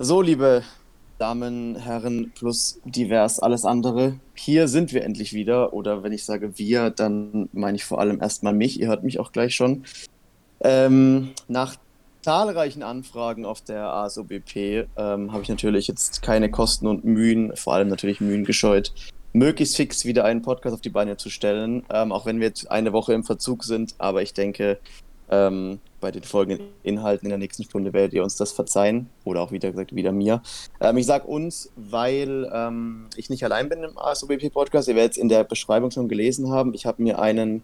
So, liebe Damen, Herren plus divers alles andere, hier sind wir endlich wieder. Oder wenn ich sage wir, dann meine ich vor allem erstmal mich. Ihr hört mich auch gleich schon. Ähm, nach zahlreichen Anfragen auf der ASOBP ähm, habe ich natürlich jetzt keine Kosten und Mühen, vor allem natürlich Mühen gescheut, möglichst fix wieder einen Podcast auf die Beine zu stellen. Ähm, auch wenn wir jetzt eine Woche im Verzug sind. Aber ich denke, ähm, bei den folgenden Inhalten in der nächsten Stunde werdet ihr uns das verzeihen. Oder auch wieder gesagt, wieder mir. Ähm, ich sage uns, weil ähm, ich nicht allein bin im ASOBP-Podcast. Ihr werdet es in der Beschreibung schon gelesen haben. Ich habe mir einen,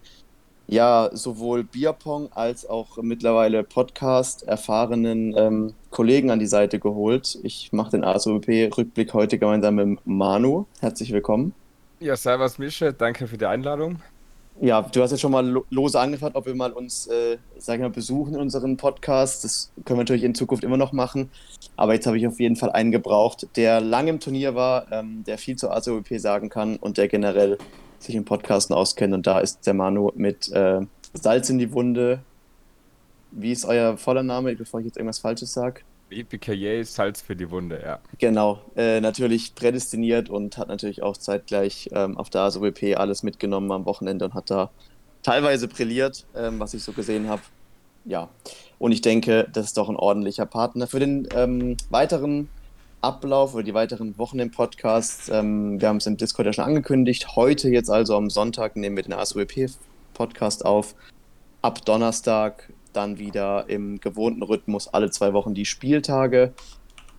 ja, sowohl Bierpong als auch mittlerweile Podcast erfahrenen ähm, Kollegen an die Seite geholt. Ich mache den ASOBP-Rückblick heute gemeinsam mit Manu. Herzlich willkommen. Ja, servus Mische, danke für die Einladung. Ja, du hast jetzt schon mal lose angefragt, ob wir mal uns, äh, sag ich mal, besuchen in unseren Podcast. Das können wir natürlich in Zukunft immer noch machen. Aber jetzt habe ich auf jeden Fall einen gebraucht, der lange im Turnier war, ähm, der viel zur ACOP sagen kann und der generell sich im Podcasten auskennt. Und da ist der Manu mit äh, Salz in die Wunde. Wie ist euer voller Name, bevor ich jetzt irgendwas Falsches sage? EPKJ Salz für die Wunde, ja. Genau, äh, natürlich prädestiniert und hat natürlich auch zeitgleich ähm, auf der ASOBP alles mitgenommen am Wochenende und hat da teilweise brilliert, ähm, was ich so gesehen habe. Ja, und ich denke, das ist doch ein ordentlicher Partner für den ähm, weiteren Ablauf oder die weiteren Wochen im Podcast. Ähm, wir haben es im Discord ja schon angekündigt. Heute jetzt also am Sonntag nehmen wir den ASOBP-Podcast auf. Ab Donnerstag dann wieder im gewohnten Rhythmus alle zwei Wochen die Spieltage.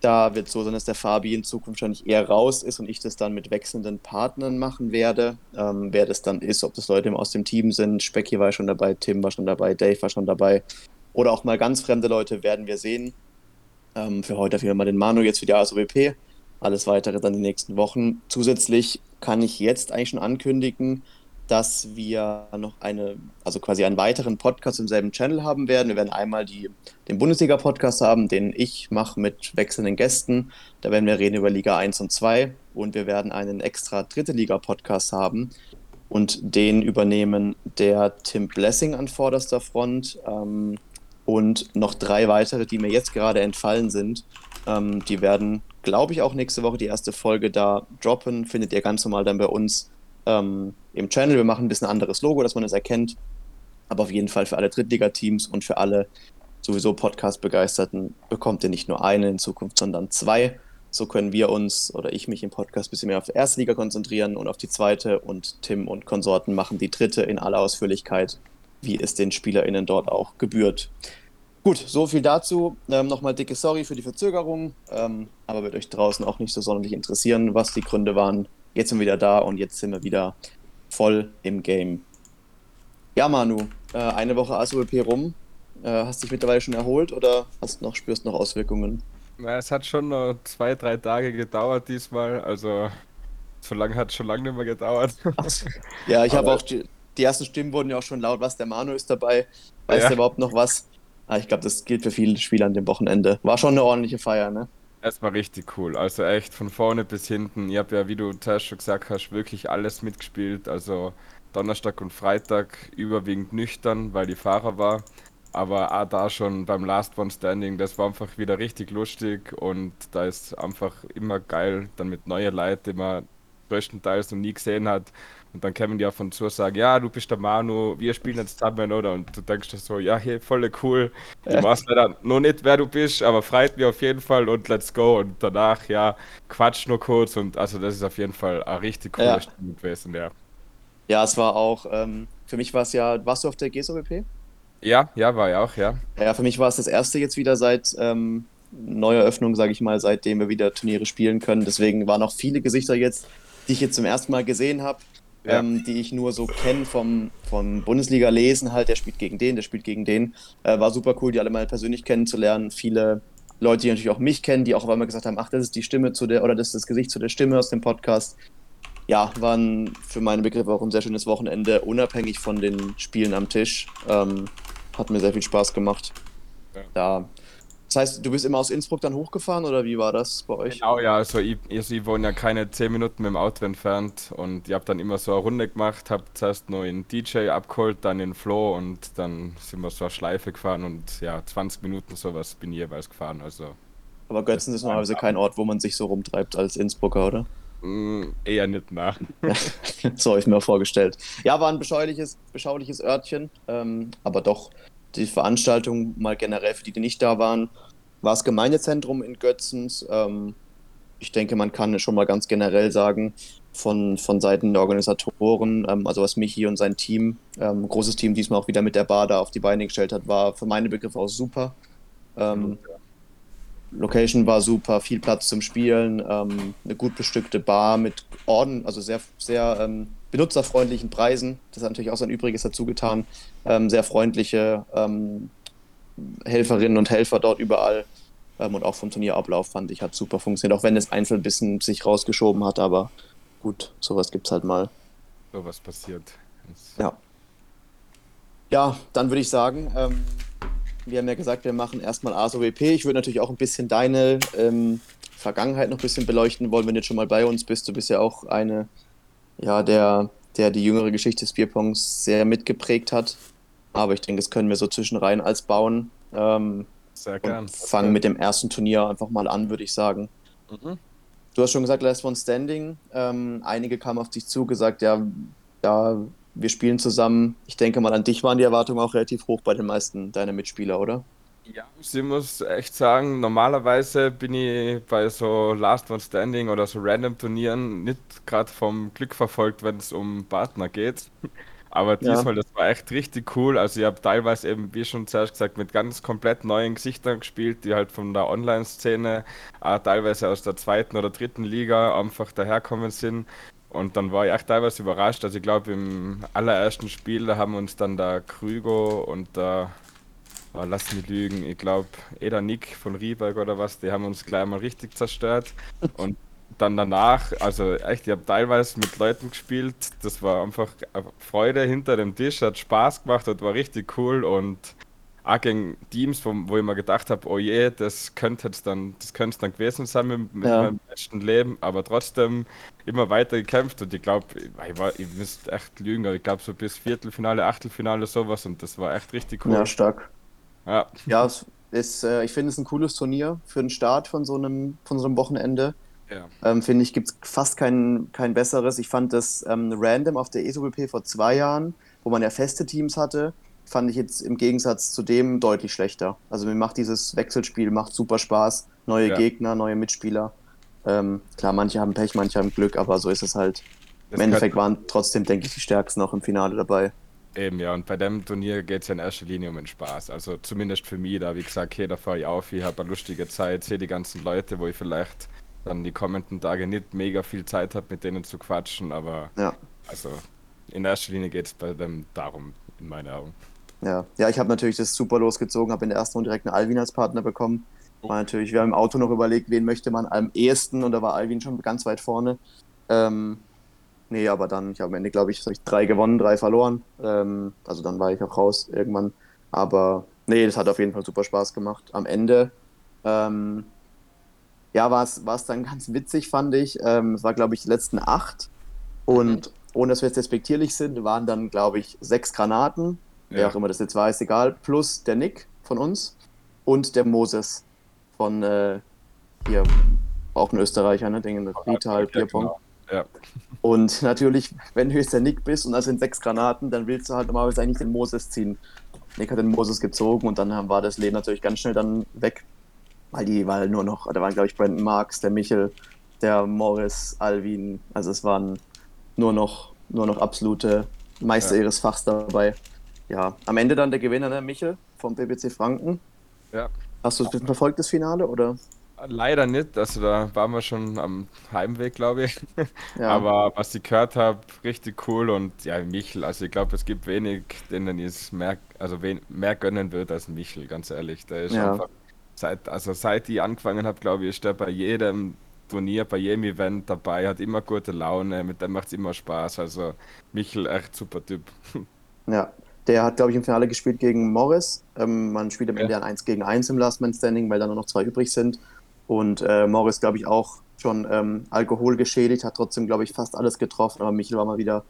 Da wird es so sein, dass der Fabi in Zukunft wahrscheinlich eher raus ist und ich das dann mit wechselnden Partnern machen werde. Ähm, wer das dann ist, ob das Leute aus dem Team sind. Specky war schon dabei, Tim war schon dabei, Dave war schon dabei. Oder auch mal ganz fremde Leute werden wir sehen. Ähm, für heute auf jeden Fall mal den Manu jetzt für die ASOWP. Alles weitere dann die nächsten Wochen. Zusätzlich kann ich jetzt eigentlich schon ankündigen, dass wir noch eine, also quasi einen weiteren Podcast im selben Channel haben werden. Wir werden einmal die, den Bundesliga-Podcast haben, den ich mache mit wechselnden Gästen. Da werden wir reden über Liga 1 und 2 und wir werden einen extra dritte Liga-Podcast haben und den übernehmen der Tim Blessing an vorderster Front ähm, und noch drei weitere, die mir jetzt gerade entfallen sind. Ähm, die werden, glaube ich, auch nächste Woche die erste Folge da droppen. Findet ihr ganz normal dann bei uns ähm, im Channel. Wir machen ein bisschen anderes Logo, dass man es erkennt. Aber auf jeden Fall für alle Drittliga-Teams und für alle sowieso Podcast-Begeisterten bekommt ihr nicht nur eine in Zukunft, sondern zwei. So können wir uns oder ich mich im Podcast ein bisschen mehr auf die erste Liga konzentrieren und auf die zweite und Tim und Konsorten machen die dritte in aller Ausführlichkeit, wie es den SpielerInnen dort auch gebührt. Gut, so viel dazu. Ähm, Nochmal dicke Sorry für die Verzögerung, ähm, aber wird euch draußen auch nicht so sonderlich interessieren, was die Gründe waren. Jetzt sind wir wieder da und jetzt sind wir wieder voll im Game. Ja, Manu, äh, eine Woche ASOP rum. Äh, hast dich mittlerweile schon erholt oder hast noch, spürst noch Auswirkungen? Na, es hat schon noch zwei, drei Tage gedauert diesmal. Also so lange hat es schon lange nicht mehr gedauert. ja, ich habe auch die, die, ersten Stimmen wurden ja auch schon laut, was der Manu ist dabei. Weiß ja. der überhaupt noch was? Ah, ich glaube, das gilt für viele Spieler an dem Wochenende. War schon eine ordentliche Feier, ne? Es war richtig cool. Also echt von vorne bis hinten. Ich habe ja, wie du zuerst schon gesagt hast, wirklich alles mitgespielt. Also Donnerstag und Freitag überwiegend nüchtern, weil die Fahrer war. Aber auch da schon beim Last One Standing, das war einfach wieder richtig lustig und da ist einfach immer geil, dann mit neuen Leuten, die man größtenteils noch nie gesehen hat, und dann kämen die auf und zu sagen, ja, du bist der Manu, wir spielen jetzt zusammen, oder? Und du denkst dir so, ja, hey, voll cool. Ich weiß leider noch nicht, wer du bist, aber freut mich auf jeden Fall und let's go. Und danach, ja, quatsch nur kurz und also das ist auf jeden Fall ein richtig cooler ja. Stimmung gewesen, ja. Ja, es war auch, ähm, für mich war es ja, warst du auf der GSOWP? Ja, ja, war ich auch, ja. Ja, für mich war es das erste jetzt wieder seit ähm, Neueröffnung, sage ich mal, seitdem wir wieder Turniere spielen können. Deswegen waren auch viele Gesichter jetzt, die ich jetzt zum ersten Mal gesehen habe ja. ähm, die ich nur so kenne vom, vom Bundesliga lesen, halt, der spielt gegen den, der spielt gegen den. Äh, war super cool, die alle mal persönlich kennenzulernen. Viele Leute, die natürlich auch mich kennen, die auch auf einmal gesagt haben, ach, das ist die Stimme zu der, oder das ist das Gesicht zu der Stimme aus dem Podcast. Ja, waren für meine Begriffe auch ein sehr schönes Wochenende, unabhängig von den Spielen am Tisch. Ähm, hat mir sehr viel Spaß gemacht. Ja. Da das heißt, du bist immer aus Innsbruck dann hochgefahren oder wie war das bei euch? Genau, ja, also ich, also ich wohne ja keine 10 Minuten mit dem Auto entfernt und ich habe dann immer so eine Runde gemacht, habe zuerst noch einen DJ abgeholt, dann den Flo und dann sind wir so eine Schleife gefahren und ja, 20 Minuten sowas bin ich jeweils gefahren, also Aber Götzen ist normalerweise kein Ort, wo man sich so rumtreibt als Innsbrucker, oder? Mm, eher nicht nach. so habe ich mir vorgestellt. Ja, war ein beschauliches, beschauliches Örtchen, ähm, aber doch die Veranstaltung mal generell für die, die nicht da waren, war das Gemeindezentrum in Götzens. Ähm, ich denke, man kann schon mal ganz generell sagen, von, von Seiten der Organisatoren, ähm, also was Michi und sein Team, ähm, großes Team diesmal auch wieder mit der Bar da auf die Beine gestellt hat, war für meine Begriffe auch super. Ähm, Location war super, viel Platz zum Spielen, ähm, eine gut bestückte Bar mit Orden, also sehr, sehr ähm, benutzerfreundlichen Preisen. Das hat natürlich auch sein Übriges dazu getan. Ähm, sehr freundliche ähm, Helferinnen und Helfer dort überall. Ähm, und auch vom Turnierablauf fand ich, hat super funktioniert, auch wenn es einzeln ein bisschen sich rausgeschoben hat, aber gut, sowas gibt es halt mal. Sowas passiert. Ja. Ja, dann würde ich sagen, ähm, wir haben ja gesagt, wir machen erstmal ASOWP. Ich würde natürlich auch ein bisschen deine ähm, Vergangenheit noch ein bisschen beleuchten wollen, wenn du jetzt schon mal bei uns bist. Du bist ja auch eine, ja, der, der die jüngere Geschichte des Bierpongs sehr mitgeprägt hat. Aber ich denke, das können wir so zwischenrein als bauen. Ähm, sehr gern. Fangen mit dem ersten Turnier einfach mal an, würde ich sagen. Mhm. Du hast schon gesagt, Last One Standing. Ähm, einige kamen auf dich zu, gesagt, ja, ja, wir spielen zusammen. Ich denke mal, an dich waren die Erwartungen auch relativ hoch bei den meisten deiner Mitspieler, oder? Ja, ich muss echt sagen, normalerweise bin ich bei so Last One Standing oder so Random Turnieren nicht gerade vom Glück verfolgt, wenn es um Partner geht. Aber diesmal, ja. das war echt richtig cool. Also ich habe teilweise eben, wie schon zuerst gesagt, mit ganz komplett neuen Gesichtern gespielt, die halt von der Online-Szene, äh, teilweise aus der zweiten oder dritten Liga einfach daherkommen sind. Und dann war ich echt teilweise überrascht. Also ich glaube, im allerersten Spiel, haben uns dann der Krüger und der, oh, lass mich lügen, ich glaube, Eda Nick von Rieberg oder was, die haben uns gleich mal richtig zerstört. Und dann danach, also echt, ich habe teilweise mit Leuten gespielt, das war einfach Freude hinter dem Tisch, hat Spaß gemacht und war richtig cool und auch gegen Teams, wo, wo ich mir gedacht habe, oh je, das könnte jetzt dann, das könnte dann gewesen sein mit, mit ja. meinem besten Leben, aber trotzdem immer weiter gekämpft und ich glaube, ich, war, ich müsste echt lügen, aber ich glaube so bis Viertelfinale, Achtelfinale sowas und das war echt richtig cool. Ja, stark. Ja, ja es ist, äh, ich finde es ein cooles Turnier für den Start von so einem, von so einem Wochenende. Ja. Ähm, finde ich, gibt es fast kein, kein besseres. Ich fand das ähm, random auf der ESOBP vor zwei Jahren, wo man ja feste Teams hatte, fand ich jetzt im Gegensatz zu dem deutlich schlechter. Also mir macht dieses Wechselspiel macht super Spaß. Neue ja. Gegner, neue Mitspieler. Ähm, klar, manche haben Pech, manche haben Glück, aber so ist es halt. Das Im Endeffekt waren trotzdem, denke ich, die Stärksten noch im Finale dabei. Eben, ja, und bei dem Turnier geht es ja in erster Linie um den Spaß. Also zumindest für mich, da wie gesagt, okay, da fahre ich auf, ich habe eine lustige Zeit, sehe die ganzen Leute, wo ich vielleicht dann die kommenden Tage nicht mega viel Zeit habe, mit denen zu quatschen, aber ja. also in erster Linie geht es bei dem darum, in meinen Augen. Ja, ja ich habe natürlich das super losgezogen, habe in der ersten Runde direkt einen Alvin als Partner bekommen. War natürlich, wir haben im Auto noch überlegt, wen möchte man am ehesten und da war Alvin schon ganz weit vorne. Ähm, nee, aber dann, ich habe am Ende, glaube ich, ich, drei gewonnen, drei verloren. Ähm, also dann war ich auch raus irgendwann. Aber nee, das hat auf jeden Fall super Spaß gemacht. Am Ende, ähm, ja, war es dann ganz witzig, fand ich. Ähm, es war, glaube ich, die letzten acht. Und mhm. ohne dass wir jetzt respektierlich sind, waren dann, glaube ich, sechs Granaten ja. wer auch immer das jetzt war, ist egal, plus der Nick von uns und der Moses von äh, hier, auch ein Österreicher, ne, den Vital Bierpong. Genau. Ja. Und natürlich, wenn du jetzt der Nick bist und das sind sechs Granaten, dann willst du halt normalerweise eigentlich den Moses ziehen. Nick hat den Moses gezogen und dann war das Leben natürlich ganz schnell dann weg, weil die war nur noch, da waren glaube ich Brandon Marks, der Michel, der Morris, Alvin, also es waren nur noch, nur noch absolute Meister ja. ihres Fachs dabei ja, am Ende dann der Gewinner, ne, Michel, vom BBC Franken. Ja. Hast du es verfolgt, das Finale, oder? Leider nicht, also da waren wir schon am Heimweg, glaube ich. Ja. Aber was ich gehört habe, richtig cool und ja, Michel, also ich glaube, es gibt wenig, denen ich es mehr, also wen, mehr gönnen würde als Michel, ganz ehrlich. Der ist ja. einfach, seit, also seit ich angefangen habe, glaube ich, ist der bei jedem Turnier, bei jedem Event dabei, hat immer gute Laune, mit dem macht es immer Spaß. Also Michel, echt super Typ. Ja, der hat, glaube ich, im Finale gespielt gegen Morris. Ähm, man spielt am Ende ja. ein 1 gegen 1 im Last Man Standing, weil da nur noch zwei übrig sind. Und äh, Morris, glaube ich, auch schon ähm, Alkohol geschädigt, hat trotzdem, glaube ich, fast alles getroffen. Aber Michel war mal wieder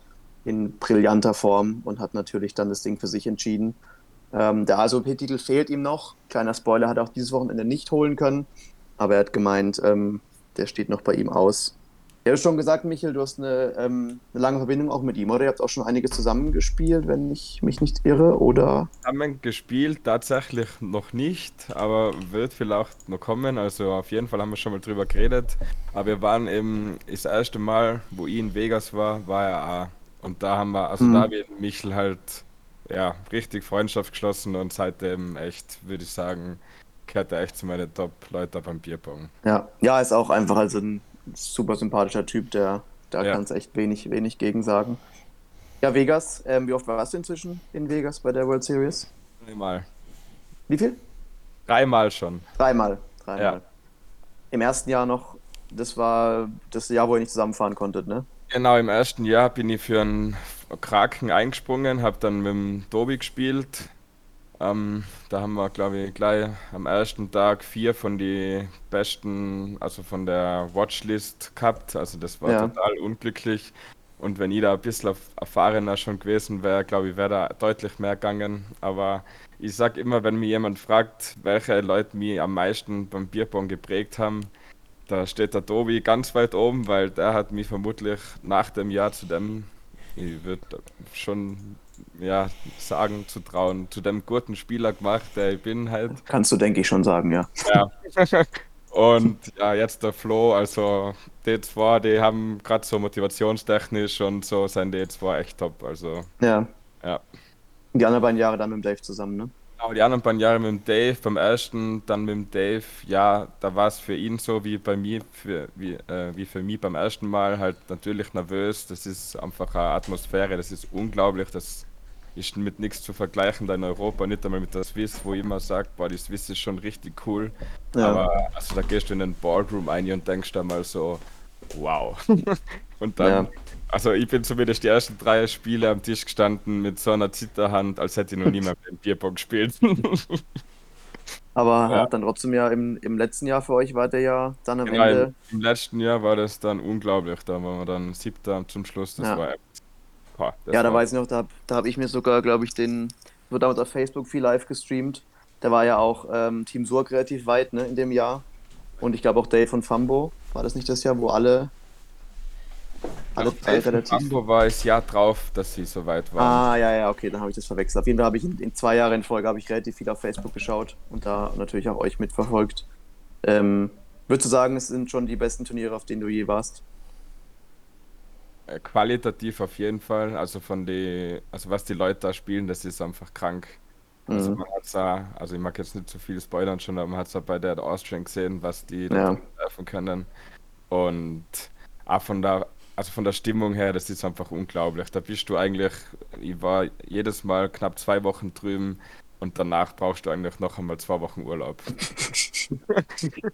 in brillanter Form und hat natürlich dann das Ding für sich entschieden. Ähm, der ASOP-Titel fehlt ihm noch. Kleiner Spoiler, hat er auch dieses Wochenende nicht holen können. aber er hat gemeint, ähm, der steht noch bei ihm aus. Hast schon gesagt, Michael, du hast eine, ähm, eine lange Verbindung auch mit ihm, oder? Ihr habt auch schon einiges zusammengespielt, wenn ich mich nicht irre, oder? Haben wir gespielt, tatsächlich noch nicht, aber wird vielleicht noch kommen. Also auf jeden Fall haben wir schon mal drüber geredet. Aber wir waren eben das erste Mal, wo ich in Vegas war, war er auch. Und da haben wir, also Mhm. da habe ich mit Michel halt ja, richtig Freundschaft geschlossen und seitdem echt, würde ich sagen, gehört er echt zu meinen Top-Leuten beim Bierpong. Ja, ja, ist auch einfach also ein super sympathischer Typ, der da Ja. kannst echt wenig, wenig gegen sagen. Ja, Vegas, ähm, wie oft warst du inzwischen in Vegas bei der World Series? Dreimal. Wie viel? Dreimal schon. Dreimal. Dreimal. Ja. Im ersten Jahr noch, das war das Jahr, wo ihr nicht zusammenfahren konntet, ne? Genau, im ersten Jahr bin ich für einen Kraken eingesprungen, habe dann mit dem Tobi gespielt. Ähm, da haben wir, glaube ich, gleich am ersten Tag vier von die besten, also von der Watchlist gehabt. Also das war Ja. total unglücklich. Und wenn ich da ein bisschen erf- erfahrener schon gewesen wäre, glaube ich, wäre da deutlich mehr gegangen. Aber ich sag immer, wenn mir jemand fragt, welche Leute mich am meisten beim Bierpong geprägt haben, da steht der Tobi ganz weit oben, weil der hat mich vermutlich nach dem Jahr zu dem, ich würde schon ja, sagen, zu trauen, zu dem guten Spieler gemacht, der ich bin halt. Kannst du, denke ich, schon sagen, ja. Ja. Und ja, jetzt der Flo, also die zwei, die haben gerade so motivationstechnisch und so sind die zwei echt top. Also Ja. ja. Die anderen beiden Jahre dann mit dem Dave zusammen, ne? Genau, die anderen beiden Jahre mit dem Dave, beim ersten dann mit dem Dave, ja, da war es für ihn so wie bei mir, für, wie, äh, wie für mich beim ersten Mal, halt natürlich nervös. Das ist einfach eine Atmosphäre, das ist unglaublich, das ist mit nichts zu vergleichen da in Europa, nicht einmal mit der Swiss, wo ich immer sage, boah, die Swiss ist schon richtig cool. Ja. Aber also da gehst du in den Ballroom ein und denkst da mal so, wow. Und dann, Ja. also ich bin zumindest die ersten drei Spiele am Tisch gestanden mit so einer Zitterhand, als hätte ich noch nie mehr mit dem Bierpong gespielt. Aber Ja. dann trotzdem ja im, im letzten Jahr für euch war der ja dann am Genau, im, Ende. im letzten Jahr war das dann unglaublich. Da waren wir dann siebter zum Schluss. Das Ja. war. Boah, Ja, da weiß ich noch, da, da habe ich mir sogar, glaube ich, den, wird damals auf Facebook viel live gestreamt. Da war ja auch ähm, Team Surg relativ weit, ne, in dem Jahr. Und ich glaube auch Dave von Fambo. War das nicht das Jahr, wo alle, alle drei relativ. Hamburg war es Jahr drauf, dass sie so weit waren. Ah, ja, ja, okay, dann habe ich das verwechselt. Auf jeden Fall habe ich in, in zwei Jahren in Folge habe ich relativ viel auf Facebook geschaut und da natürlich auch euch mitverfolgt. Ähm, würdest du sagen, es sind schon die besten Turniere, auf denen du je warst? Qualitativ auf jeden Fall. Also von die, also was die Leute da spielen, das ist einfach krank. Also Mhm. man hat's da, also ich mag jetzt nicht zu viel spoilern schon, aber man hat es bei der Austrian gesehen, was die Ja. da werfen können. Und auch von der, also von der Stimmung her, das ist einfach unglaublich. Da bist du eigentlich, ich war jedes Mal knapp zwei Wochen drüben und danach brauchst du eigentlich noch einmal zwei Wochen Urlaub.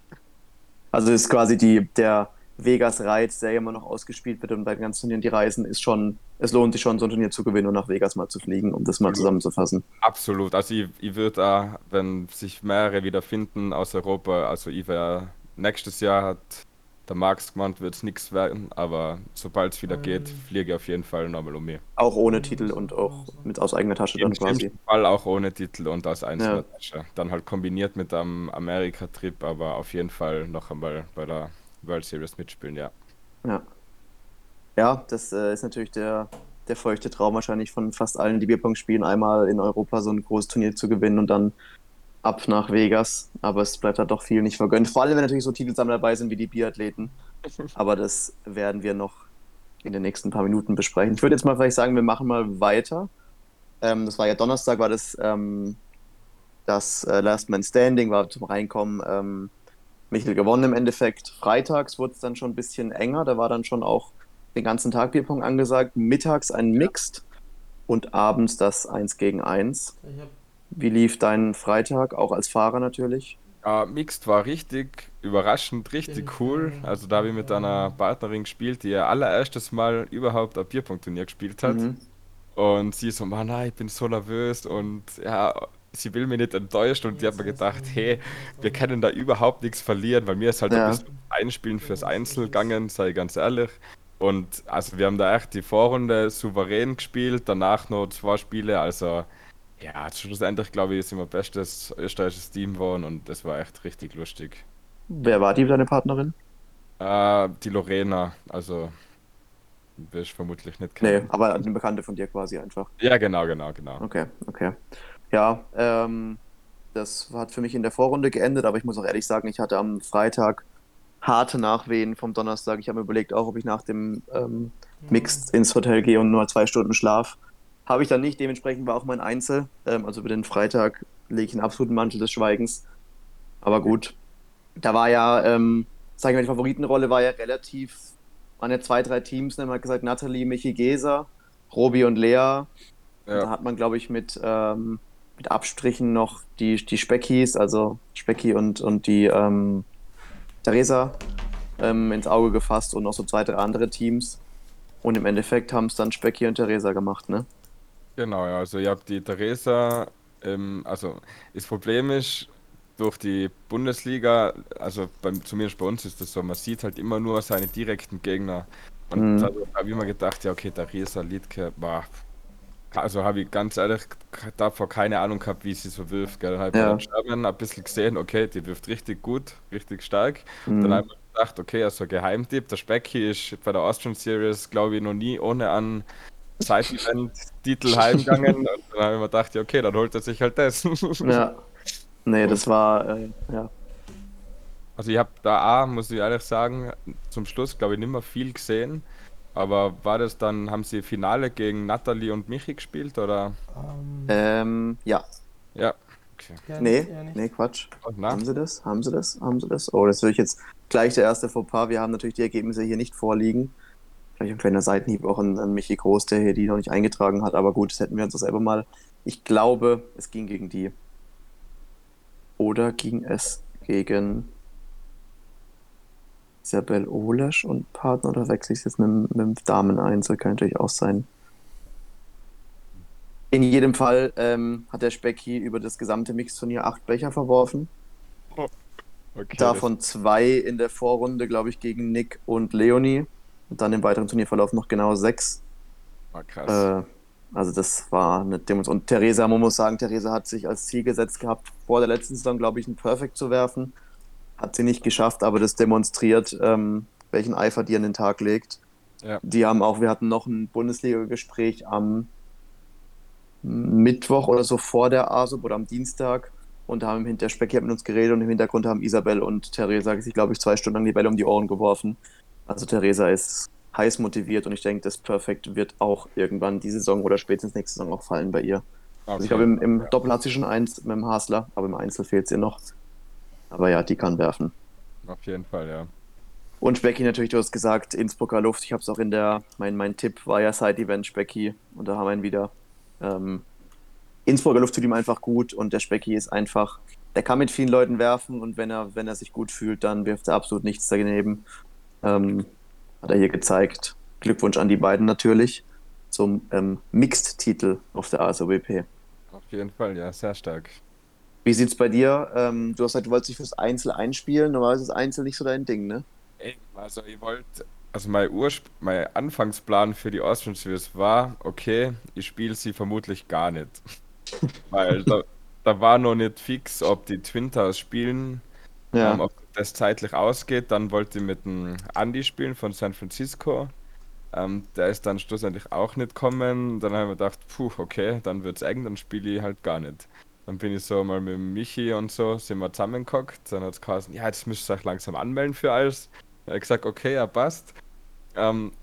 Also ist quasi die, der Vegas-Reiz, der ja immer noch ausgespielt wird und bei den ganzen Turnieren die Reisen, ist schon, es lohnt sich schon, so ein Turnier zu gewinnen und nach Vegas mal zu fliegen, um das mal zusammenzufassen. Absolut. Also ich, ich würde da, wenn sich mehrere wieder finden aus Europa, also ich wäre nächstes Jahr hat der Marx gemeint, wird es nichts werden, aber sobald es wieder geht, fliege ich auf jeden Fall nochmal um mich. Auch ohne Titel und auch mit aus eigener Tasche dann quasi. schlimmsten Fall auch ohne Titel und aus einzelner Ja. Tasche. Dann halt kombiniert mit einem Amerika-Trip, aber auf jeden Fall noch einmal bei der World Series mitspielen, ja. Ja. Ja, das äh, ist natürlich der, der feuchte Traum wahrscheinlich von fast allen, die Bierpong spielen, einmal in Europa so ein großes Turnier zu gewinnen und dann ab nach Vegas. Aber es bleibt halt doch viel nicht vergönnt. Vor allem, wenn natürlich so Titelsammler dabei sind wie die Biathleten. Aber das werden wir noch in den nächsten paar Minuten besprechen. Ich würde jetzt mal vielleicht sagen, wir machen mal weiter. Ähm, das war ja Donnerstag, war das ähm, das äh, Last Man Standing, war zum Reinkommen. Ähm, Michel gewonnen im Endeffekt. Freitags wurde es dann schon ein bisschen enger. Da war dann schon auch den ganzen Tag Bierpong angesagt. Mittags ein Mixed und abends das 1 gegen 1. Ich hab, Wie lief dein Freitag? Auch als Fahrer natürlich. Ja, Mixed war richtig überraschend, richtig cool. Also da habe ich mit einer Partnerin gespielt, die ihr allererstes Mal überhaupt ein Bierpong-Turnier gespielt hat. Mhm. Und sie so, Mann, nein, ich bin so nervös und ja, sie will mich nicht enttäuschen und die hat mir gedacht, hey, wir können da überhaupt nichts verlieren, weil mir ist halt Ja. ein bisschen Einspielen fürs Einzel gegangen, sei ich ganz ehrlich. Und also wir haben da echt die Vorrunde souverän gespielt, danach noch zwei Spiele, also ja, schlussendlich glaube ich, sind wir bestes österreichisches Team geworden und das war echt richtig lustig. Wer war die, deine Partnerin? Äh, die Lorena, also wirst du vermutlich nicht Nee, kennen. aber eine Bekannte von dir quasi einfach. Ja, genau, genau, genau. Okay, okay. Ja, ähm, das hat für mich in der Vorrunde geendet, aber ich muss auch ehrlich sagen, ich hatte am Freitag harte Nachwehen vom Donnerstag. Ich habe mir überlegt, auch ob ich nach dem ähm, Mixed ins Hotel gehe und nur zwei Stunden Schlaf. Habe ich dann nicht, dementsprechend war auch mein Einzel. Ähm, also über den Freitag lege ich einen absoluten Mantel des Schweigens. Aber gut, da war ja, ähm, sag ich mal, die Favoritenrolle war ja relativ, waren ja zwei, drei Teams, ne? man hat gesagt, Nathalie, Michi Geser, Robi und Lea. Da Ja, hat man, glaube ich, mit, ähm, mit Abstrichen noch die, die Speckis, also Specki und, und die ähm, Theresa ähm, ins Auge gefasst und noch so zwei, drei andere Teams. Und im Endeffekt haben es dann Specki und Theresa gemacht, ne? genau, ja. Also ich habe die Theresa, ähm, also das Problem ist, durch die Bundesliga, also beim, zumindest bei uns ist das so, man sieht halt immer nur seine direkten Gegner. Und da Mhm. habe ich mir gedacht, ja, okay, Theresa Liedke, war, also habe ich ganz ehrlich davor keine Ahnung gehabt, wie sie so wirft. Gell? Dann habe ich bei Ja. German ein bisschen gesehen, okay, die wirft richtig gut, richtig stark. Dann Mhm. habe ich gedacht, okay, also Geheimtipp, der Specki ist bei der Austrian Series, glaube ich, noch nie ohne einen Side-Event-Titel heimgegangen. Und dann habe ich mir gedacht, ja, okay, dann holt er sich halt das. Ja. Nee, das war, äh, ja. Also ich habe da auch, muss ich ehrlich sagen, zum Schluss, glaube ich, nicht mehr viel gesehen. Aber war das dann, haben sie Finale gegen Natalie und Michi gespielt oder? Ähm, Ähm, ja. Ja. Okay. ja, Nee, ja nee, Quatsch. Oh, na? Haben sie das? Haben sie das? Haben sie das? Oh, das würde ich jetzt gleich der erste Fauxpas. Wir haben natürlich die Ergebnisse hier nicht vorliegen. Vielleicht ein kleiner Seitenhieb auch an, an Michi Groß, der hier die noch nicht eingetragen hat. Aber gut, das hätten wir uns das selber mal. Ich glaube, es ging gegen die. Oder ging es gegen Isabel Olesch und Partner? Oder wechsle ich es jetzt mit, mit dem Damen-Einzel? Kann natürlich auch sein. In jedem Fall ähm, hat der Specki über das gesamte Mixturnier acht Becher verworfen. Okay, Davon zwei in der Vorrunde, glaube ich, gegen Nick und Leonie. Und dann im weiteren Turnierverlauf noch genau sechs. war krass. Äh, also das war eine Demonstration. Und Theresa, man muss sagen, Theresa hat sich als Ziel gesetzt gehabt, vor der letzten Saison, glaube ich, ein Perfect zu werfen. Hat sie nicht geschafft, aber das demonstriert, ähm, welchen Eifer die an den Tag legt. Ja. Die haben auch, wir hatten noch ein Bundesliga-Gespräch am Mittwoch oder so vor der ASUB oder am Dienstag und haben hinter Specki hat mit uns geredet und im Hintergrund haben Isabel und Theresa sich, glaube ich, zwei Stunden lang die Bälle um die Ohren geworfen. Also Theresa ist heiß motiviert und ich denke, das Perfekt wird auch irgendwann diese Saison oder spätestens nächste Saison auch fallen bei ihr. Also ich glaube, im, im Doppel hat sie schon eins mit dem Hasler, aber im Einzel fehlt sie noch. Aber ja, die kann werfen. Auf jeden Fall, ja. Und Specki natürlich, du hast gesagt, Innsbrucker Luft. Ich habe es auch in der, mein, mein Tipp war ja Side-Event Specki und da haben wir ihn wieder. Ähm, Innsbrucker Luft tut ihm einfach gut und der Specki ist einfach, der kann mit vielen Leuten werfen und wenn er, wenn er sich gut fühlt, dann wirft er absolut nichts daneben. Ähm, hat er hier gezeigt. Glückwunsch an die beiden natürlich zum ähm, Mixed-Titel auf der ASOBP. Auf jeden Fall, ja, sehr stark. Wie sieht's bei dir? Ähm, du hast gesagt, du wolltest dich fürs Einzel einspielen. Normalerweise ist Einzel nicht so dein Ding, ne? Ey, also ich wollte, also mein, Ursp mein Anfangsplan für die Austrian Series war, okay, ich spiele sie vermutlich gar nicht. Weil da, da war noch nicht fix, ob die Twin Towers spielen, Ja. ähm, ob das zeitlich ausgeht. Dann wollte ich mit dem Andy spielen von San Francisco. Ähm, der ist dann schlussendlich auch nicht kommen. Dann habe ich mir gedacht, puh, okay, dann wird's eng, dann spiele ich halt gar nicht. Dann bin ich so mal mit Michi und so, sind wir zusammengehockt. Dann hat es geheißen, ja, jetzt müsst ihr euch langsam anmelden für alles. Er hat gesagt, okay, ja, passt. Ähm,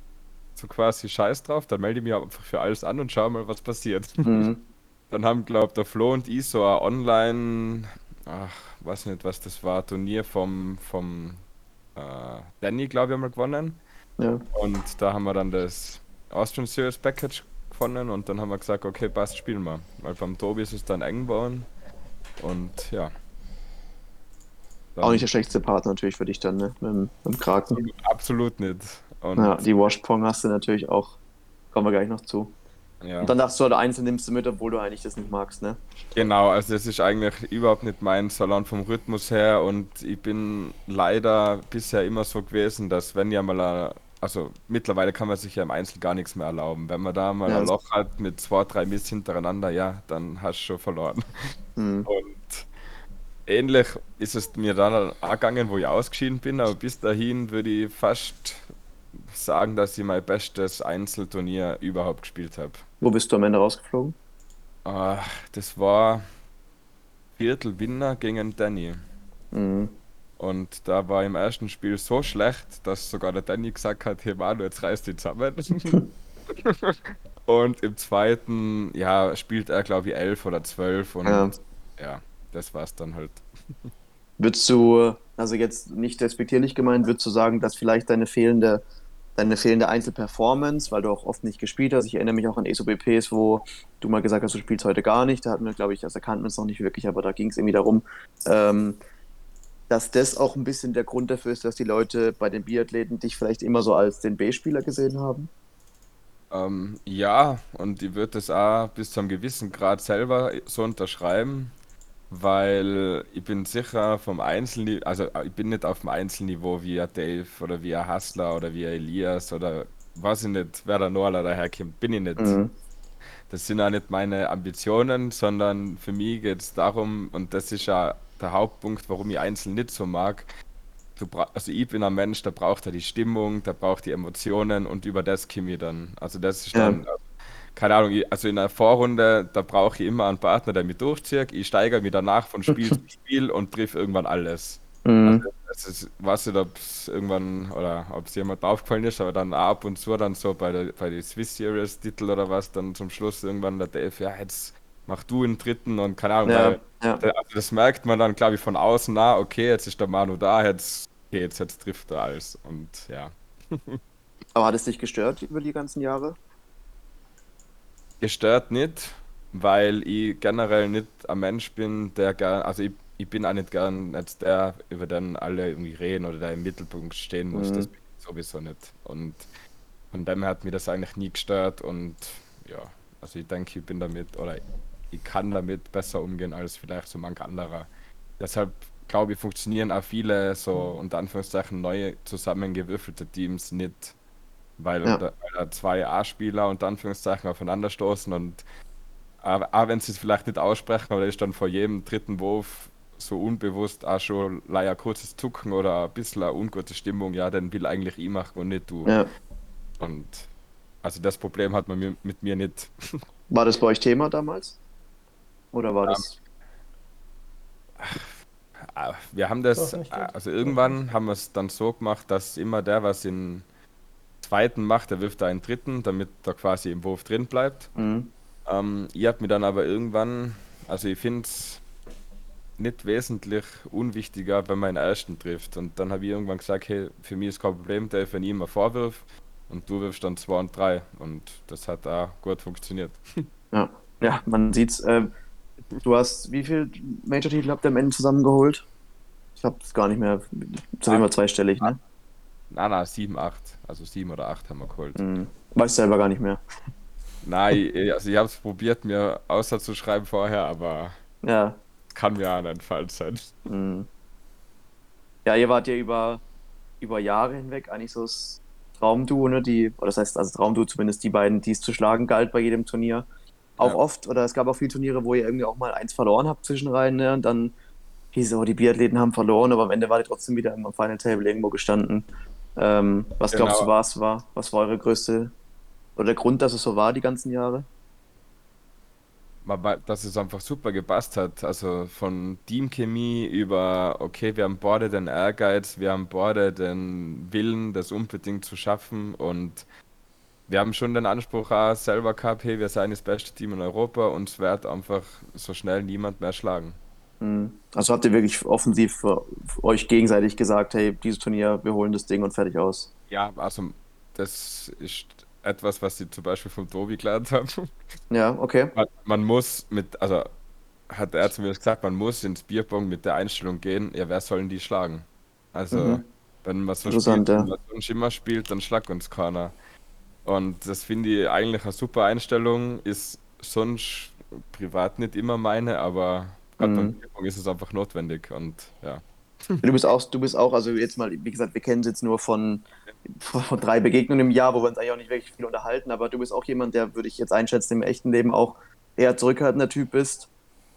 so quasi Scheiß drauf, dann melde ich mich einfach für alles an und schau mal, was passiert. Mhm. Dann haben, glaub, der Flo und ich so ein Online, ach, weiß nicht, was das war, Turnier vom, vom äh, Danny, glaube ich, haben wir gewonnen. Ja. Und da haben wir dann das Austrian Series Package gewonnen und dann haben wir gesagt, okay, passt, spielen wir. Weil beim Tobi ist es dann eng geworden. Und ja. Dann Auch nicht der schlechteste Partner natürlich für dich dann, ne? Mit dem, mit dem Kraken. absolut, absolut nicht. Und Ja, die Washpong hast du natürlich auch. Kommen wir gleich noch zu. ja. Und dann dachtest du halt, einzeln nimmst du mit, obwohl du eigentlich das nicht magst, ne? Genau, also es ist eigentlich überhaupt nicht mein Salon vom Rhythmus her und ich bin leider bisher immer so gewesen, dass wenn ja mal, ein- also mittlerweile kann man sich ja im Einzel gar nichts mehr erlauben. Wenn man da mal Ja, ein Loch hat mit zwei, drei Miss hintereinander, ja, dann hast du schon verloren. Hm. Und ähnlich ist es mir dann angegangen, wo ich ausgeschieden bin, aber bis dahin würde ich fast sagen, dass ich mein bestes Einzelturnier überhaupt gespielt habe. Wo bist du am Ende rausgeflogen? Ah, das war Viertelwinner gegen Danny. Mhm. Und da war im ersten Spiel so schlecht, dass sogar der Danny gesagt hat, hey Manu, jetzt reißt dich zusammen. Und im zweiten, ja, spielt er, glaube ich, elf oder zwölf und Ja. ja, das war's dann halt. Würdest du, also jetzt nicht despektierlich gemeint, würdest du sagen, dass vielleicht deine fehlende, deine fehlende Einzelperformance, weil du auch oft nicht gespielt hast, ich erinnere mich auch an ESOBPs, wo du mal gesagt hast, du spielst heute gar nicht, da hatten wir, glaube ich, das erkannten wir es noch nicht wirklich, aber da ging es irgendwie darum, ähm, dass das auch ein bisschen der Grund dafür ist, dass die Leute bei den Biathleten dich vielleicht immer so als den B-Spieler gesehen haben? Ähm, ja, und ich würde das auch bis zu einem gewissen Grad selber so unterschreiben, weil ich bin sicher vom Einzelniveau, also äh, ich bin nicht auf dem Einzelniveau wie ein Dave oder wie ein Hassler oder wie ein Elias oder weiß ich nicht, wer der Norler daherkommt, bin ich nicht. Mhm. Das sind auch nicht meine Ambitionen, sondern für mich geht es darum, und das ist ja der Hauptpunkt, warum ich Einzel nicht so mag. Also ich bin ein Mensch, der braucht ja die Stimmung, der braucht die Emotionen und über das komme ich dann. Also das ist Ja. dann, keine Ahnung, also in einer Vorrunde, da brauche ich immer einen Partner, der mich durchzieht. Ich steigere mich danach von Spiel zu Spiel und triff irgendwann alles. Mhm. Das ist, weiß nicht, ob es irgendwann oder ob es jemand aufgefallen ist, aber dann ab und zu dann so bei der bei die Swiss Series Titel oder was, dann zum Schluss irgendwann der Dave, ja, jetzt mach du einen dritten und keine Ahnung, Ja, weil ja. also das merkt man dann, glaube ich, von außen, na, okay, jetzt ist der Manu da, jetzt geht's, jetzt trifft er alles und ja. Aber hat es dich gestört über die ganzen Jahre? Gestört nicht, weil ich generell nicht ein Mensch bin, der gern, also ich, ich bin auch nicht gern jetzt der, über den alle irgendwie reden oder der im Mittelpunkt stehen muss. Mhm. Das bin ich sowieso nicht. Und von dem her hat mir das eigentlich nie gestört und ja, also ich denke, ich bin damit oder ich kann damit besser umgehen als vielleicht so manch anderer. Deshalb glaube ich, funktionieren auch viele so unter Anführungszeichen neue zusammengewürfelte Teams nicht, weil, Ja. da, weil da zwei A-Spieler unter Anführungszeichen aufeinanderstoßen und auch, auch wenn sie es vielleicht nicht aussprechen, aber da ist dann vor jedem dritten Wurf so unbewusst auch schon leider kurzes Zucken oder ein bisschen eine ungute Stimmung, ja, den will eigentlich ich machen und nicht du. Ja. Und also das Problem hat man mir, mit mir nicht. War das bei euch Thema damals? Oder war das? Ah, Wir haben das, gut. also irgendwann haben wir es dann so gemacht, dass immer der, was den zweiten macht, der wirft da einen dritten, damit er quasi im Wurf drin bleibt. Mhm. Ähm, ihr habt mir dann aber irgendwann, also ich finde es nicht wesentlich unwichtiger, wenn man den ersten trifft. Und dann habe ich irgendwann gesagt, hey, für mich ist kein Problem, Dave, wenn ich immer vorwirf und du wirfst dann zwei und drei. Und das hat auch gut funktioniert. Ja. ja, man sieht's. Äh, du hast, wie viel Major-Titel habt ihr am Ende zusammengeholt? Ich habe es gar nicht mehr. Jeden Fall zweistellig, ne? Na, na, sieben, acht. Also sieben oder acht haben wir geholt. Mhm. Weiß selber gar nicht mehr. Nein, ich- also ich habe es probiert, mir auszuschreiben vorher, aber Ja. Kann mir falsch sein. Mhm. Ja, ihr wart ja über, über Jahre hinweg eigentlich so das Traumduo, ne? Die, oder das heißt, also Traumduo zumindest die beiden, die es zu schlagen galt bei jedem Turnier. Auch Ja. oft, oder es gab auch viele Turniere, wo ihr irgendwie auch mal eins verloren habt zwischenrein, ne? Und dann hieß es, oh, die Biathleten haben verloren, aber am Ende war die trotzdem wieder am Final Table irgendwo gestanden. Ähm, was Genau. glaubst du, was war? Was war eure größte, oder der Grund, dass es so war die ganzen Jahre? Dass es einfach super gepasst hat. Also von Teamchemie über, okay, wir haben beide den Ehrgeiz, wir haben beide den Willen, das unbedingt zu schaffen und wir haben schon den Anspruch auch selber gehabt, hey, wir seien das beste Team in Europa und es wird einfach so schnell niemand mehr schlagen. Mhm. Also habt ihr wirklich offensiv euch gegenseitig gesagt, hey, dieses Turnier, wir holen das Ding und fertig aus. Ja, also das ist etwas, was ich zum Beispiel vom Tobi gelernt habe. Ja, okay. Man, man muss mit, also hat er zu mir gesagt, man muss ins Bierpong mit der Einstellung gehen, ja, wer sollen die schlagen? Also, Mhm. wenn man so spielt, ja. wenn man sonst immer spielt, dann schlag uns keiner. Und das finde ich eigentlich eine super Einstellung, ist sonst privat nicht immer meine, aber gerade beim Mhm. Bierpong ist es einfach notwendig und ja. Du bist auch, du bist auch, also jetzt mal, wie gesagt, wir kennen es jetzt nur von, von, drei Begegnungen im Jahr, wo wir uns eigentlich auch nicht wirklich viel unterhalten, aber du bist auch jemand, der, würde ich jetzt einschätzen, im echten Leben auch eher zurückhaltender Typ bist.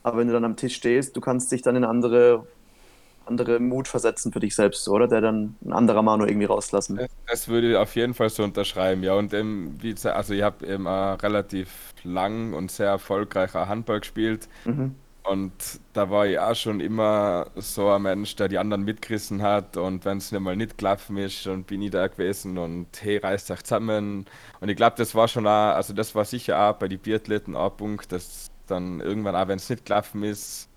aber wenn du dann am Tisch stehst, du kannst dich dann in andere, andere Mut versetzen für dich selbst, oder? Der dann ein anderer Manu irgendwie rauslassen. Das, das würde ich auf jeden Fall so unterschreiben, ja. Und ähm, wie gesagt, also ich habe eben auch relativ lang und sehr erfolgreicher Handball gespielt. Mhm. Und da war ich auch schon immer so ein Mensch, der die anderen mitgerissen hat. Und wenn es nicht mal nicht gelaufen ist, dann bin ich da gewesen und hey, reißt euch zusammen. Und ich glaube, das war schon auch, also das war sicher auch bei den Biathleten ein Punkt, dass dann irgendwann auch, wenn es nicht gelaufen ist,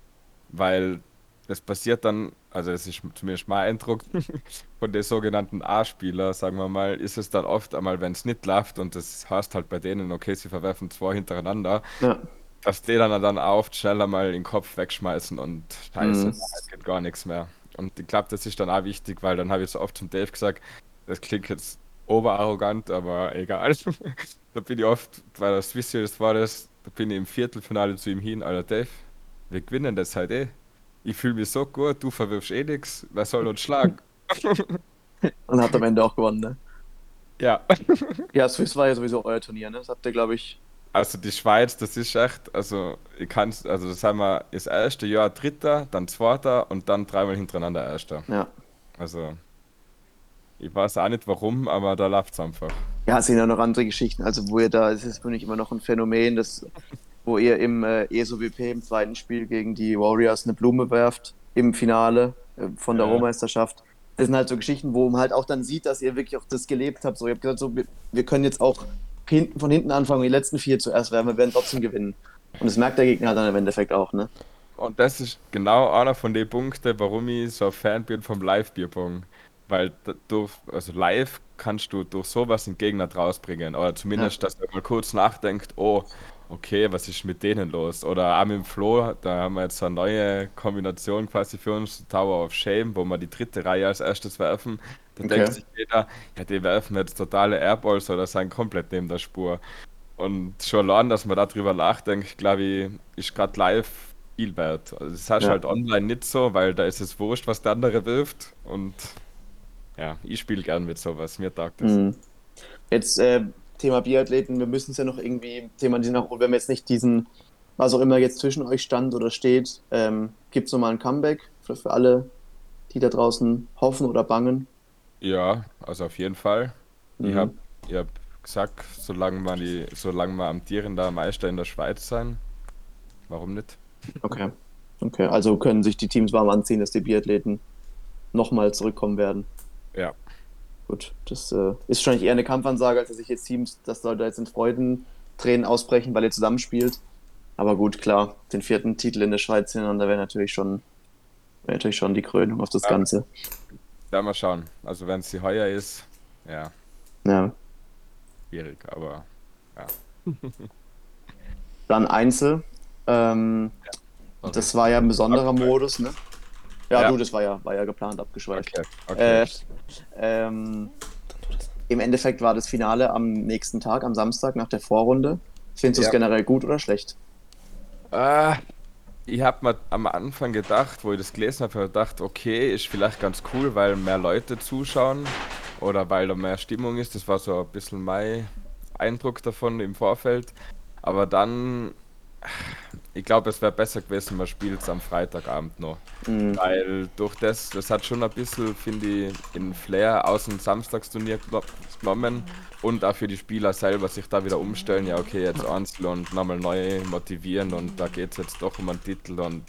weil das passiert dann, also es ist zumindest mein Eindruck von den sogenannten A-Spieler, sagen wir mal, ist es dann oft einmal, wenn es nicht läuft und das heißt halt bei denen, okay, sie verwerfen zwei hintereinander, Ja. Dass die dann, dann oft schneller mal den Kopf wegschmeißen und scheiße, Mhm. es geht gar nichts mehr. Und ich glaube, das ist dann auch wichtig, weil dann habe ich so oft zum Dave gesagt, das klingt jetzt oberarrogant, aber egal. da bin ich oft, weil das Swiss Series war das, da bin ich im Viertelfinale zu ihm hin, Alter Dave, wir gewinnen das halt eh. Ich fühle mich so gut, du verwirfst eh nichts, wer soll uns schlagen? Und hat am Ende auch gewonnen, ne? Ja. Ja, Swiss war ja sowieso euer Turnier, ne? Das habt ihr, glaube ich. Also die Schweiz, das ist echt, also ich kann's, also das haben wir das erste Jahr Dritter, dann Zweiter und dann dreimal hintereinander Erster. Ja. Also ich weiß auch nicht warum, aber da läuft's einfach. Ja, es sind ja noch andere Geschichten. Also, wo ihr da, es ist für mich immer noch ein Phänomen, dass, wo ihr im äh, ESOWP im zweiten Spiel gegen die Warriors eine Blume werft im Finale äh, von der Ja. Europameisterschaft. Das sind halt so Geschichten, wo man halt auch dann sieht, dass ihr wirklich auch das gelebt habt. So, ihr habt gesagt, so, wir, wir können jetzt auch von hinten anfangen und die letzten vier zuerst werden, wir werden trotzdem gewinnen. Und das merkt der Gegner dann im Endeffekt auch, ne? Und das ist genau einer von den Punkten, warum ich so ein Fan bin vom Live-Bierpong. Weil durch, also live kannst du durch sowas einen Gegner draus bringen. Oder zumindest, dass er mal kurz nachdenkt, oh, okay, was ist mit denen los? Oder auch mit dem Flo, da haben wir jetzt so eine neue Kombination quasi für uns, Tower of Shame, wo wir die dritte Reihe als erstes werfen. Da Okay. denkt sich jeder, ja, die werfen jetzt totale Airballs oder sind komplett neben der Spur. Und schon allein, dass man darüber nachdenkt, glaube ich, ist gerade live viel wert. Also das hast Ja. halt online nicht so, weil da ist es wurscht, was der andere wirft. Und ja, ich spiele gern mit sowas. Mir taugt das. Mhm. Jetzt äh, Thema Biathleten, wir müssen es ja noch irgendwie thematisieren, auch wenn wir jetzt nicht diesen, was auch immer jetzt zwischen euch stand oder steht, ähm, gibt es nochmal ein Comeback für, für alle, die da draußen hoffen oder bangen? Ja, also auf jeden Fall. Ich Mhm. habe ich hab gesagt, solange wir, die, solange wir amtierender Meister in der Schweiz sein, warum nicht? Okay. Okay, also können sich die Teams warm anziehen, dass die Biathleten nochmal zurückkommen werden. Ja. Gut, das äh, ist wahrscheinlich eher eine Kampfansage, als dass sich jetzt Teams, dass da jetzt in Freudentränen ausbrechen, weil ihr zusammenspielt. Aber gut, klar, den vierten Titel in der Schweiz hintereinander wäre natürlich schon, wäre natürlich schon die Krönung auf das Ja. Ganze. Ja, mal schauen. Also wenn es sie heuer ist, ja, Ja. schwierig, aber Dann Einzel. Ähm, Okay. Das war ja ein besonderer. Modus, ne? Ja, Ja. du, das war ja, war ja geplant abgeschweift. okay. okay. Äh, ähm, Im Endeffekt war das Finale am nächsten Tag, am Samstag nach der Vorrunde. Findest du es Ja. generell gut oder schlecht? Ah, ich habe mir am Anfang gedacht, wo ich das gelesen habe, ich gedacht, okay, ist vielleicht ganz cool, weil mehr Leute zuschauen oder weil da mehr Stimmung ist. Das war so ein bisschen mein Eindruck davon im Vorfeld. Aber dann, ich glaube, es wäre besser gewesen, man spielt es am Freitagabend noch. Mhm. Weil durch das, das hat schon ein bisschen, finde ich, in Flair aus dem Samstagsturnier geno- genommen und auch für die Spieler selber sich da wieder umstellen. Ja, okay, jetzt Einzel und nochmal neu motivieren und da geht es jetzt doch um einen Titel und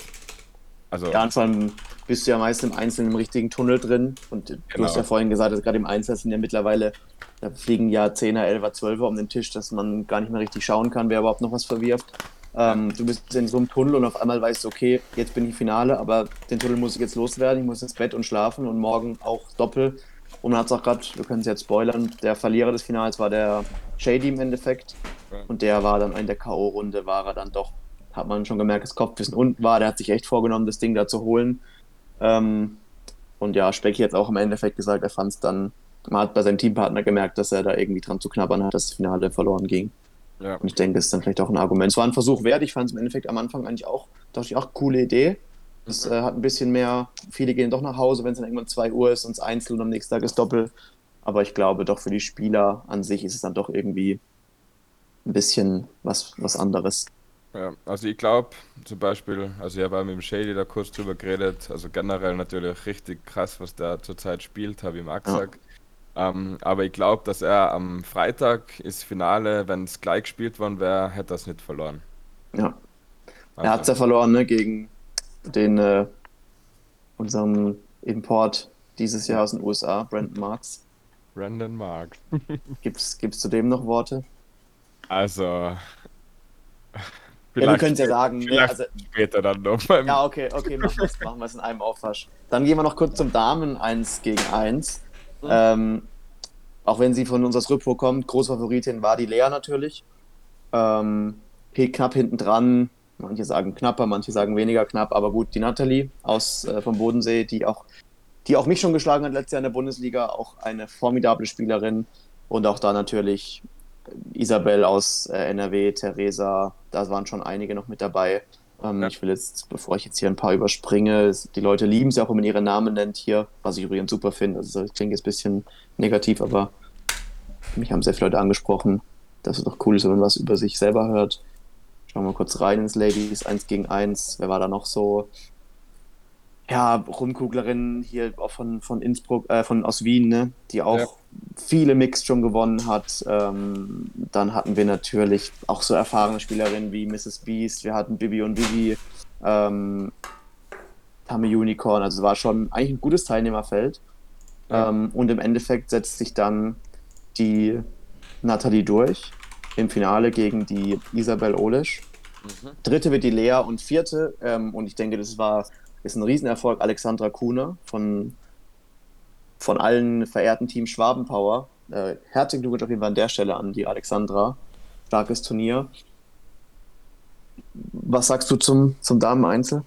also Ja, und vor allem bist du ja meist im Einzelnen im richtigen Tunnel drin. Und du Genau. hast ja vorhin gesagt, dass gerade im Einzel sind ja mittlerweile, da fliegen ja 10er, 11er, 12er um den Tisch, dass man gar nicht mehr richtig schauen kann, wer überhaupt noch was verwirft. Ähm, du bist in so einem Tunnel und auf einmal weißt du, okay, jetzt bin ich Finale, aber den Tunnel muss ich jetzt loswerden, ich muss ins Bett und schlafen und morgen auch Doppel. Und man hat es auch gerade, wir können es jetzt spoilern, der Verlierer des Finals war der Shady im Endeffekt. Und der war dann in der K.O.-Runde, war er dann doch, hat man schon gemerkt, das Kopfkissen unten war. Der hat sich echt vorgenommen, das Ding da zu holen. Ähm, und ja, Specky hat auch im Endeffekt gesagt, er fand es dann, man hat bei seinem Teampartner gemerkt, dass er da irgendwie dran zu knabbern hat, dass das Finale verloren ging. Ja. Und ich denke, das ist dann vielleicht auch ein Argument. Es war ein Versuch wert. Ich fand es im Endeffekt am Anfang eigentlich auch, dachte ich auch, coole Idee. Das äh, hat ein bisschen mehr, viele gehen doch nach Hause, wenn es dann irgendwann 2 Uhr ist und es Einzel und am nächsten Tag ist Doppel. Aber ich glaube doch für die Spieler an sich ist es dann doch irgendwie ein bisschen was, was anderes. Ja, also ich glaube zum Beispiel, also ich habe auch mit dem Shady da kurz drüber geredet, also generell natürlich richtig krass, was der zurzeit spielt, habe ich ihm auch Ja, gesagt. Ähm, aber ich glaube, dass er am Freitag ist Finale, wenn es gleich gespielt worden wäre, hätte er es nicht verloren. ja. Er hat es Also, ja verloren, ne, gegen den äh, unserem Import dieses Jahr aus den USA, Brandon Marks. Brandon Mark. Gibt's, gibt's zu dem noch Worte? Also, Ja, wir vielleicht, können es ja sagen. Ne? vielleicht Also, später dann noch beim. ja, okay, okay, machen wir es in einem Aufwasch. Dann gehen wir noch kurz zum Damen 1 gegen 1. Mhm. Ähm, auch wenn sie von unserer Rüppur kommt, große Favoritin war die Lea natürlich. Ähm, knapp hinten dran. Manche sagen knapper, manche sagen weniger knapp, aber gut, die Nathalie aus äh, vom Bodensee, die auch, die auch mich schon geschlagen hat letztes Jahr in der Bundesliga, auch eine formidable Spielerin. Und auch da natürlich Isabel aus äh, NRW, Theresa, da waren schon einige noch mit dabei. Ähm, Ja. Ich will jetzt, bevor ich jetzt hier ein paar überspringe, die Leute lieben es ja auch, wenn man ihre Namen nennt hier, was ich übrigens super finde. Also das klingt jetzt ein bisschen negativ, aber mich haben sehr viele Leute angesprochen, dass es doch cool ist, wenn man was über sich selber hört. Schauen wir mal kurz rein ins Ladies, 1 gegen 1. Wer war da noch so? Ja, Rumkuglerin hier auch von, von Innsbruck, äh, von aus Wien, ne? Die auch Ja. viele Mix schon gewonnen hat. Ähm, dann hatten wir natürlich auch so erfahrene Spielerinnen wie Mrs. Beast, wir hatten Bibi und Vivi, ähm, Tame Unicorn, also es war schon eigentlich ein gutes Teilnehmerfeld. Ja. Ähm, und im Endeffekt setzt sich dann die Nathalie durch im Finale gegen die Isabel Olisch. Mhm. Dritte wird die Lea und vierte, ähm, und ich denke, das war ist ein Riesenerfolg, Alexandra Kuhner von, von allen verehrten Team Schwabenpower. Äh, herzlichen Glückwunsch auf jeden Fall an der Stelle an die Alexandra. Starkes Turnier. Was sagst du zum, zum Damen-Einzel?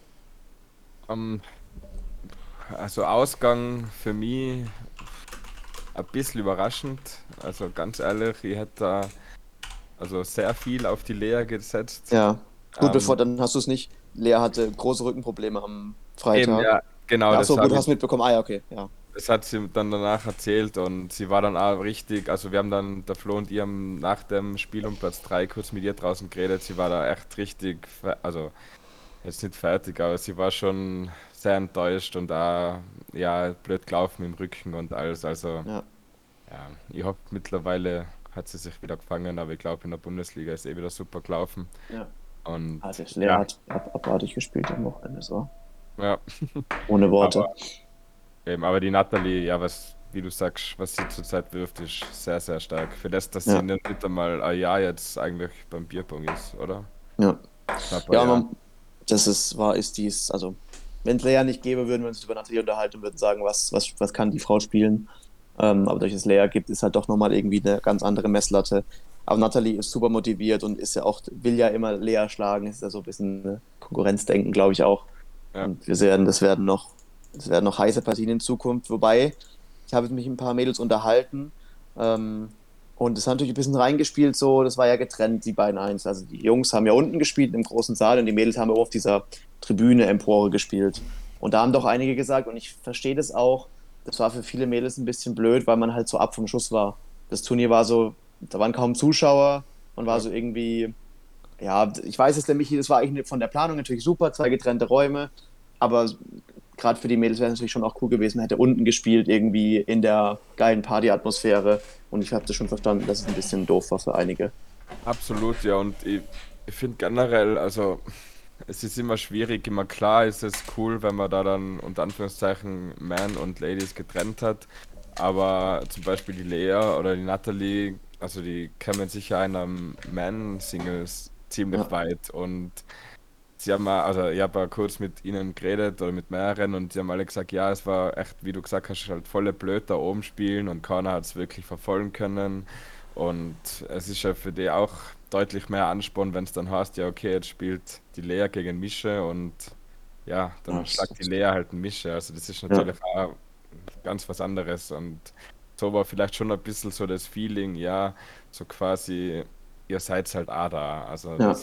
Ähm, also Ausgang für mich ein bisschen überraschend. Also ganz ehrlich, ich hätte da also sehr viel auf die Lea gesetzt. Ja. Gut, Ähm, bevor, dann hast du es nicht. Lea hatte große Rückenprobleme am Freitag. Eben, ja, genau, Ja, das so, hab gut, hast mitbekommen. Ah, ja, okay. Ja. Das hat sie dann danach erzählt und sie war dann auch richtig, also wir haben dann, der Flo und haben nach dem Spiel um Platz 3 kurz mit ihr draußen geredet, sie war da echt richtig, also jetzt nicht fertig, aber sie war schon sehr enttäuscht und da ja blöd gelaufen im Rücken und alles, also Ja. ja, ich hoffe mittlerweile hat sie sich wieder gefangen, aber ich glaube in der Bundesliga ist eh wieder super gelaufen ja. und Also, Lea Ja. hat ab, abartig gespielt am Wochenende, so. Ja, Ohne Worte. aber, eben, aber die Nathalie, ja, was, wie du sagst, was sie zurzeit wirft, ist sehr, sehr stark. Für das, dass Ja. sie nicht nicht einmal ein Jahr jetzt eigentlich beim Bierpong ist, oder? ja. Knapp Ja, man, das ist, war, ist dies, also, wenn es Lea nicht gäbe, würden wir uns über Nathalie unterhalten und würden sagen, was, was, was kann die Frau spielen. Ähm, aber durch das Lea gibt, ist halt doch nochmal irgendwie eine ganz andere Messlatte. Aber Nathalie ist super motiviert und ist ja auch, will ja immer Lea schlagen, ist ja so ein bisschen Konkurrenzdenken, glaube ich auch. Ja. Und wir sehen, das werden noch, das werden noch heiße Partien in Zukunft. Wobei, ich habe mich mit ein paar Mädels unterhalten. Ähm, und es hat natürlich ein bisschen reingespielt, so, das war ja getrennt, die beiden eins. Also die Jungs haben ja unten gespielt im großen Saal und die Mädels haben ja auf dieser Tribüne Empore gespielt. Und da haben doch einige gesagt, und ich verstehe das auch, das war für viele Mädels ein bisschen blöd, weil man halt so ab vom Schuss war. Das Turnier war so, da waren kaum Zuschauer, man war so irgendwie, ja, ich weiß es nämlich, das war eigentlich von der Planung natürlich super, zwei getrennte Räume, aber gerade für die Mädels wäre es natürlich schon auch cool gewesen, man hätte unten gespielt, irgendwie in der geilen Partyatmosphäre. Und ich habe das schon verstanden, dass es ein bisschen doof war für einige. Absolut, ja, und ich, ich finde generell, also es ist immer schwierig, immer klar ist es cool, wenn man da dann unter Anführungszeichen Man und Ladies getrennt hat, aber zum Beispiel die Lea oder die Natalie, also die kämen sicher in einem Man-Singles ziemlich Ja. weit und sie haben mal, also ich habe ja kurz mit ihnen geredet oder mit mehreren und sie haben alle gesagt, ja, es war echt, wie du gesagt hast, halt volle blöd da oben spielen und keiner hat es wirklich verfolgen können. Und es ist ja für die auch deutlich mehr Ansporn, wenn es dann heißt, ja, okay, jetzt spielt die Lea gegen Mische und ja, dann Ja, schlagt die Lea halt ein Mische. Also das ist natürlich auch ganz was anderes. Und so war vielleicht schon ein bisschen so das Feeling, ja, so quasi, ihr seid halt auch da. Also Ja.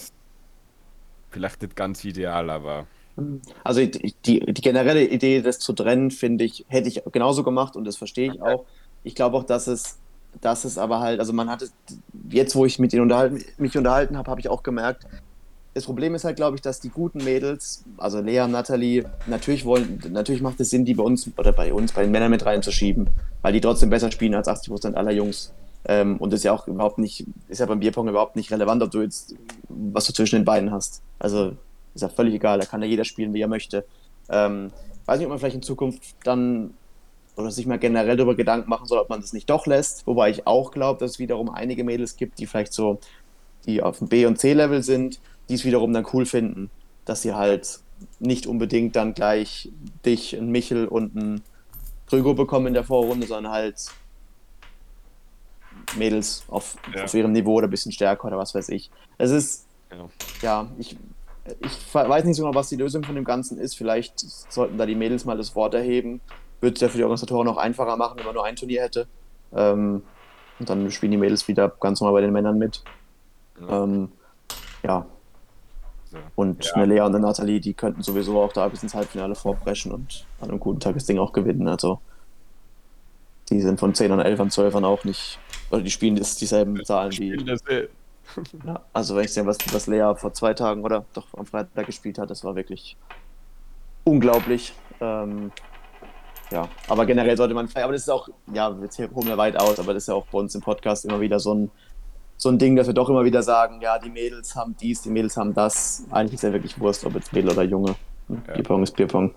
vielleicht nicht ganz ideal, aber Also die, die, die generelle Idee, das zu trennen, finde ich, hätte ich genauso gemacht und das verstehe ich auch. Ich glaube auch, dass es, dass es aber halt, also man hat es, jetzt wo ich mit ihnen unterhalten, mich unterhalten habe, habe ich auch gemerkt, das Problem ist halt, glaube ich, dass die guten Mädels, also Lea, Natalie, natürlich wollen, natürlich macht es Sinn, die bei uns oder bei uns, bei den Männern mit reinzuschieben, weil die trotzdem besser spielen als 80% aller Jungs. Ähm, und ist ja auch überhaupt nicht, ist ja beim Bierpong überhaupt nicht relevant, ob du jetzt, was du zwischen den Beinen hast. Also ist ja völlig egal, da kann ja jeder spielen, wie er möchte. Ähm, weiß nicht, ob man vielleicht in Zukunft dann oder sich mal generell darüber Gedanken machen soll, ob man das nicht doch lässt. Wobei ich auch glaube, dass es wiederum einige Mädels gibt, die vielleicht so, die auf dem B- und C-Level sind, die es wiederum dann cool finden, dass sie halt nicht unbedingt dann gleich dich, ein Michel und ein Krüger bekommen in der Vorrunde, sondern halt Mädels auf, ja. auf ihrem Niveau oder ein bisschen stärker oder was weiß ich. Es ist, ja, ja ich, ich weiß nicht so genau, was die Lösung von dem Ganzen ist. Vielleicht sollten da die Mädels mal das Wort erheben. Würde es ja für die Organisatoren noch einfacher machen, wenn man nur ein Turnier hätte. Ähm, und dann spielen die Mädels wieder ganz normal bei den Männern mit. Ja. Ähm, ja. Und ja. eine Lea und Nathalie, die könnten sowieso auch da bis ins Halbfinale vorpreschen und an einem guten Tag das Ding auch gewinnen. Also die sind von 10 und 11 und 12 auch nicht, oder die spielen das, dieselben Zahlen wie. Ja, also wenn ich sehe, was, was Lea vor zwei Tagen oder doch am Freitag gespielt hat, das war wirklich unglaublich. Ähm, ja, aber generell sollte man, aber das ist auch, ja, jetzt holen wir weit aus, aber das ist ja auch bei uns im Podcast immer wieder so ein, so ein Ding, dass wir doch immer wieder sagen, ja, die Mädels haben dies, die Mädels haben das. Eigentlich ist ja wirklich Wurst, ob jetzt Mädel oder Junge. Ja. Bierpong ist Bierpong.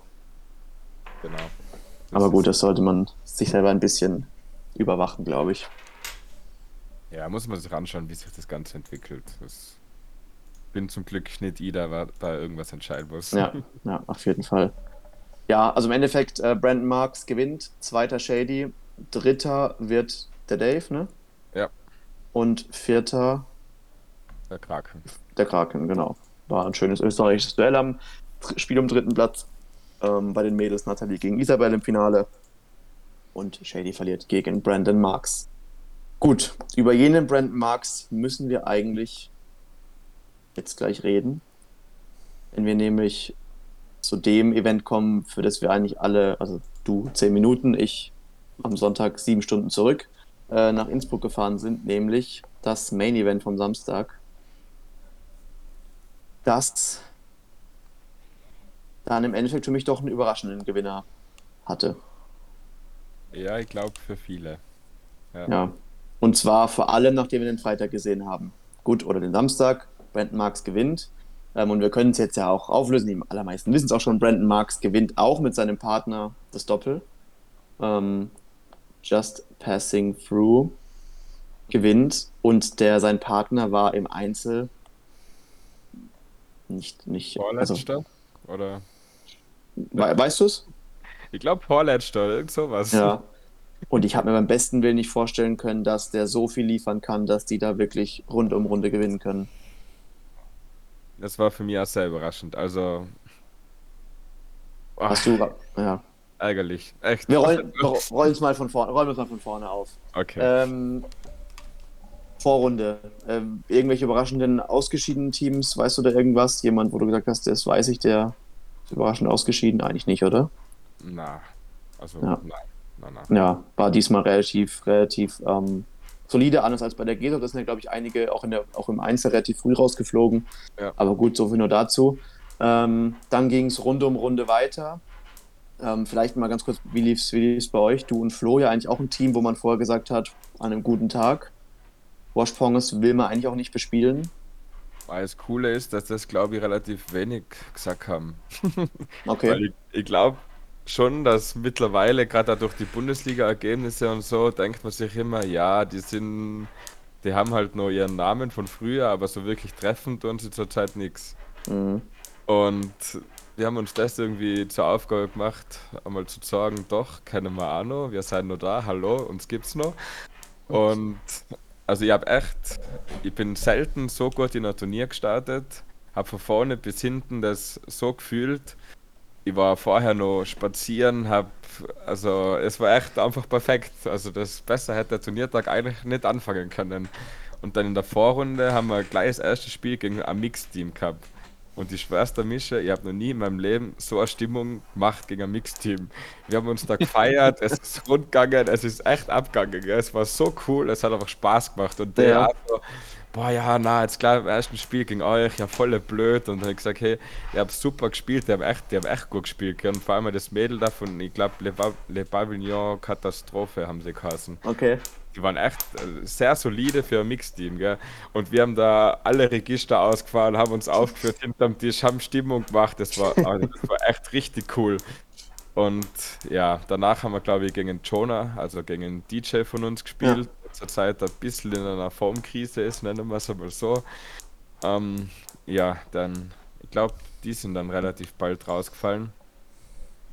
Genau. Das aber gut, das sollte man sich selber ein bisschen überwachen, glaube ich. Ja, muss man sich anschauen, wie sich das Ganze entwickelt. Ich bin zum Glück nicht ich, der da irgendwas entscheiden muss. Ja, ja, auf jeden Fall. Ja, also im Endeffekt, äh, Brandon Marks gewinnt, zweiter Shady, dritter wird der Dave, ne? Ja. Und vierter. Der Kraken. Der Kraken, genau. War ein schönes österreichisches Duell am Spiel um dritten Platz. Ähm, bei den Mädels Nathalie gegen Isabel im Finale. Und Shady verliert gegen Brandon Marks. Gut, über jenen Brandon Marks müssen wir eigentlich jetzt gleich reden. Wenn wir nämlich zu dem Event kommen, für das wir eigentlich alle, also du zehn Minuten, ich am Sonntag sieben Stunden zurück äh, nach Innsbruck gefahren sind, nämlich das Main Event vom Samstag. Das dann im Endeffekt für mich doch einen überraschenden Gewinner hatte. Ja, ich glaube für viele. Ja. ja. Und zwar vor allem, nachdem wir den Freitag gesehen haben. Gut, oder den Samstag. Brandon Marks gewinnt. Ähm, und wir können es jetzt ja auch auflösen. Die allermeisten wissen es auch schon. Brandon Marks gewinnt auch mit seinem Partner das Doppel. Ähm, Just Passing Through gewinnt. Und der sein Partner war im Einzel nicht. nicht Vorletzter? Also, oder? We weißt du es? Ich glaube Vorletzter, irgend sowas. Ja. Und ich habe mir beim besten Willen nicht vorstellen können, dass der so viel liefern kann, dass die da wirklich Runde um Runde gewinnen können. Das war für mich auch sehr überraschend. Also. Hast du. Ja. Ärgerlich. Echt. Wir rollen es mal von vorne, rollen mal von vorne auf. Okay. Ähm, Vorrunde. Ähm, irgendwelche überraschenden ausgeschiedenen Teams? Weißt du da irgendwas? Jemand, wo du gesagt hast, das weiß ich, der ist überraschend ausgeschieden? Eigentlich nicht, oder? Na. Also, ja. nein. Nein. Ja, war diesmal relativ, relativ ähm, solide, anders als bei der GESO. Das sind ja, glaube ich, einige auch, in der, auch im Einzel relativ früh rausgeflogen. Ja. Aber gut, so viel nur dazu. Ähm, dann ging es Runde um Runde weiter. Ähm, vielleicht mal ganz kurz, wie lief es wie lief's bei euch? Du und Flo ja eigentlich auch ein Team, wo man vorher gesagt hat, an einem guten Tag. Washpongs will man eigentlich auch nicht bespielen. Weil das Coole ist, dass das, glaube ich, relativ wenig gesagt haben. Okay. Weil ich, ich glaube, schon, dass mittlerweile, gerade durch die Bundesliga-Ergebnisse und so, denkt man sich immer, ja, die sind, die haben halt nur ihren Namen von früher, aber so wirklich treffend tun sie zurzeit nichts. Mhm. Und wir haben uns das irgendwie zur Aufgabe gemacht, einmal zu sagen, doch, kennen wir auch noch, wir sind noch da, hallo, uns gibt's noch. Und also ich habe echt, ich bin selten so gut in ein Turnier gestartet, habe von vorne bis hinten das so gefühlt, ich war vorher noch spazieren, hab, also es war echt einfach perfekt. Also das besser hätte der Turniertag eigentlich nicht anfangen können. Und dann in der Vorrunde haben wir gleich das erste Spiel gegen ein Mixteam gehabt. Und die schwerste Mische, ich habe noch nie in meinem Leben so eine Stimmung gemacht gegen ein Mixteam. Wir haben uns da gefeiert, es ist rundgegangen, es ist echt abgegangen. Es war so cool, es hat einfach Spaß gemacht. Und der ja. also, boah, ja, na, jetzt klar, im ersten Spiel gegen euch, ja, voll blöd. Und dann habe ich gesagt, hey, ihr habt super gespielt, die haben echt, echt gut gespielt. Und vor allem das Mädel davon, ich glaube, Le, Le Pavillon Katastrophe haben sie geheißen. Okay. Die waren echt äh, sehr solide für ein Mixteam, gell? Und wir haben da alle Register ausgefahren, haben uns aufgeführt hinterm Tisch, haben Stimmung gemacht. Das war, also das war echt richtig cool. Und ja, danach haben wir, glaube ich, gegen Jonah, also gegen einen DJ von uns Ja. Der zurzeit ein bisschen in einer Formkrise ist, nennen wir es einmal so. Ähm, ja, dann, ich glaube, die sind dann relativ bald rausgefallen.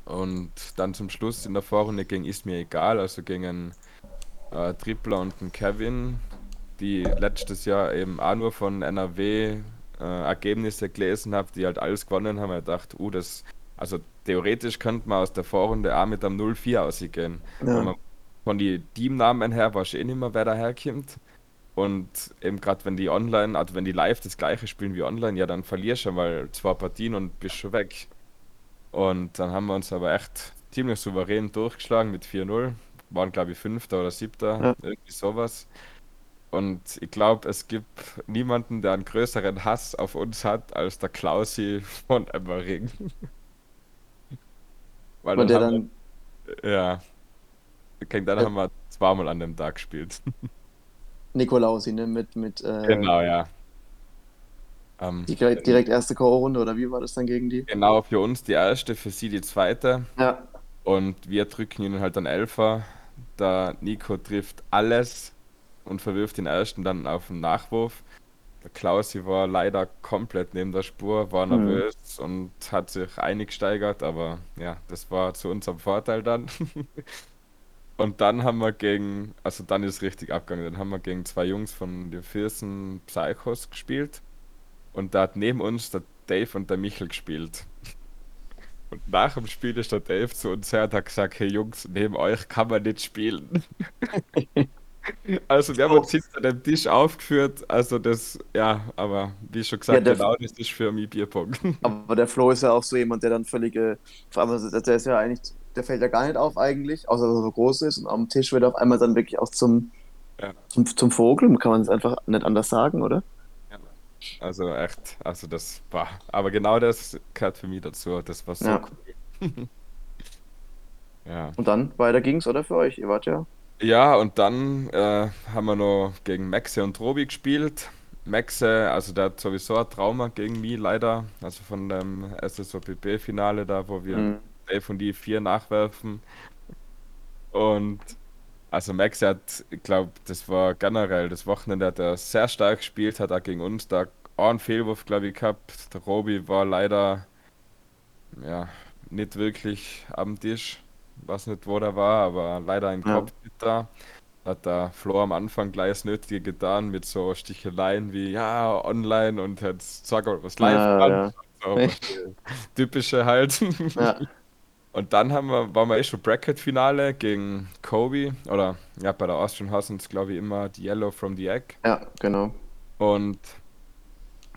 Und dann zum Schluss in der Vorrunde ging ist mir egal, also gegen äh, Tripler und den Kevin, die letztes Jahr eben auch nur von NRW äh, Ergebnisse gelesen habe, die halt alles gewonnen haben. Ich dachte, uh, das, also theoretisch könnte man aus der Vorrunde auch mit einem 0-4 ausgehen. Ja. man von den Teamnamen her weiß eh nicht mehr, wer daherkommt. Und eben gerade wenn die online, also wenn die live das gleiche spielen wie online, ja, dann verlierst du mal zwei Partien und bist schon weg. Und dann haben wir uns aber echt ziemlich souverän durchgeschlagen mit 4-0. Waren, glaube ich, Fünfter oder Siebter, Ja. irgendwie sowas. Und ich glaube, es gibt niemanden, der einen größeren Hass auf uns hat, als der Klausi von Emmering. Weil Und dann der dann ja, dann äh, haben wir zweimal an dem Tag gespielt. Nikolausi, ne? Mit, mit äh, Genau, ja. Ähm, direkt, direkt erste K.O.-Runde oder wie war das dann gegen die? genau für uns die erste, für sie die zweite. Ja. Und wir drücken ihnen halt dann Elfer. Der Nico trifft alles und verwirft den ersten dann auf den Nachwurf. Der Klausi war leider komplett neben der Spur, war Hm. nervös und hat sich eingesteigert, aber ja, das war zu unserem Vorteil dann. Und dann haben wir gegen, also dann ist es richtig abgegangen, dann haben wir gegen zwei Jungs von den Viersen Psychos gespielt und da hat neben uns der Dave und der Michel gespielt. Und nach dem Spiel ist der Dave zu uns her und hat gesagt, hey Jungs, neben euch kann man nicht spielen. Also wir haben Oh. uns hinter dem Tisch aufgeführt, also das, ja, aber wie schon Ja, gesagt, der, genau das ist für mich Bierpunkt. aber der Flo ist ja auch so jemand, der dann völlige, vor allem, also der ist ja eigentlich, der fällt ja gar nicht auf eigentlich, außer dass er so groß ist und am Tisch wird er auf einmal dann wirklich auch zum, Ja, zum, zum Vogel, kann man es einfach nicht anders sagen, oder? ja. Also echt, also das war, aber genau das gehört für mich dazu, das war so Ja. cool. Ja. Und dann weiter ging's, oder für euch? Ihr wart ja. Ja, und dann äh, haben wir noch gegen Maxe und Robi gespielt. Maxe, also der hat sowieso ein Trauma gegen mich leider, also von dem SSOPP-Finale da, wo wir Mhm. Dave und die vier nachwerfen. Und also Maxe hat, ich glaube, das war generell das Wochenende, hat er sehr stark gespielt, hat auch gegen uns da einen Fehlwurf, glaube ich, gehabt. Der Robi war leider ja nicht wirklich am Tisch. Weiß nicht, wo der war, aber leider im Ja. Kopf nicht da. Hat der Flo am Anfang gleich das Nötige getan mit so Sticheleien wie ja, online und jetzt sag mal was live Ja, an. ja. So, was typische halt. Ja. Und dann haben wir, waren wir eh schon Bracket-Finale gegen Kobe. Oder ja, bei der Austrian es, glaube ich, immer die Yellow from the Egg. Ja, genau. Und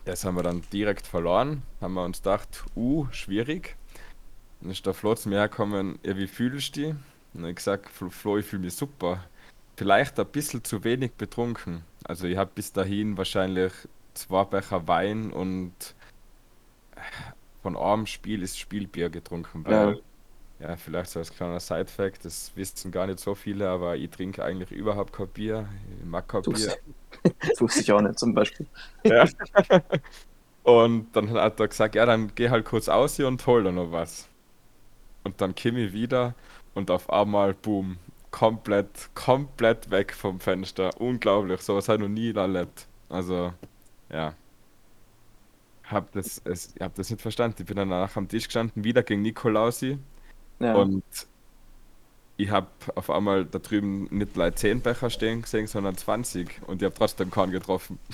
das haben wir dann direkt verloren. Haben wir uns gedacht, uh, schwierig. Dann ist der Flo zu mir hergekommen, ja, wie fühlst du dich? Und ich gesagt, Flo, ich fühle mich super. Vielleicht ein bisschen zu wenig betrunken. Also ich habe bis dahin wahrscheinlich zwei Becher Wein und von einem Spiel ist Spielbier getrunken, weil, ja, vielleicht so als kleiner Side-Fact, das wissen gar nicht so viele, aber ich trinke eigentlich überhaupt kein Bier. Ich mag kein Tust, Bier. das wusste ich auch nicht, zum Beispiel. Ja. Und dann hat er gesagt, ja, dann geh halt kurz aus hier und hol dir noch was. Und dann komme ich wieder und auf einmal, boom, komplett, komplett weg vom Fenster. Unglaublich, sowas habe ich noch nie erlebt. Also, ja, hab das, es, ich hab das nicht verstanden. Ich bin dann danach am Tisch gestanden, wieder gegen Nikolausi Ja. und ich habe auf einmal da drüben nicht gleich 10 Becher stehen gesehen, sondern 20 und ich habe trotzdem keinen getroffen.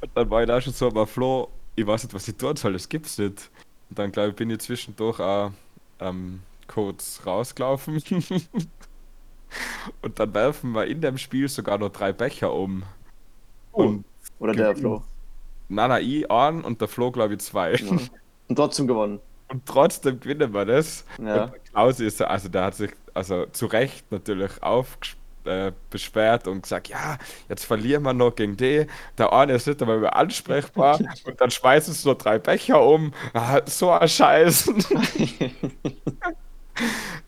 Und dann war ich da schon so, aber Flo, ich weiß nicht, was ich tun soll, das gibt's nicht. Und dann, glaube ich, bin ich zwischendurch auch ähm, kurz rausgelaufen. Und dann werfen wir in dem Spiel sogar noch drei Becher um. Oh. Und Oder der. Flo. Nana, ich einen und der Flo, glaube ich, zwei. Ja. Und trotzdem gewonnen. Und trotzdem gewinnen wir das. Ja. Klaus ist, so- also der hat sich, also zu Recht natürlich aufgesp äh, beschwert und gesagt, ja, jetzt verlieren wir noch gegen die. Der eine ist nicht einmal mehr ansprechbar und dann schmeißen sie nur drei Becher um. Ah, so ein Scheiß.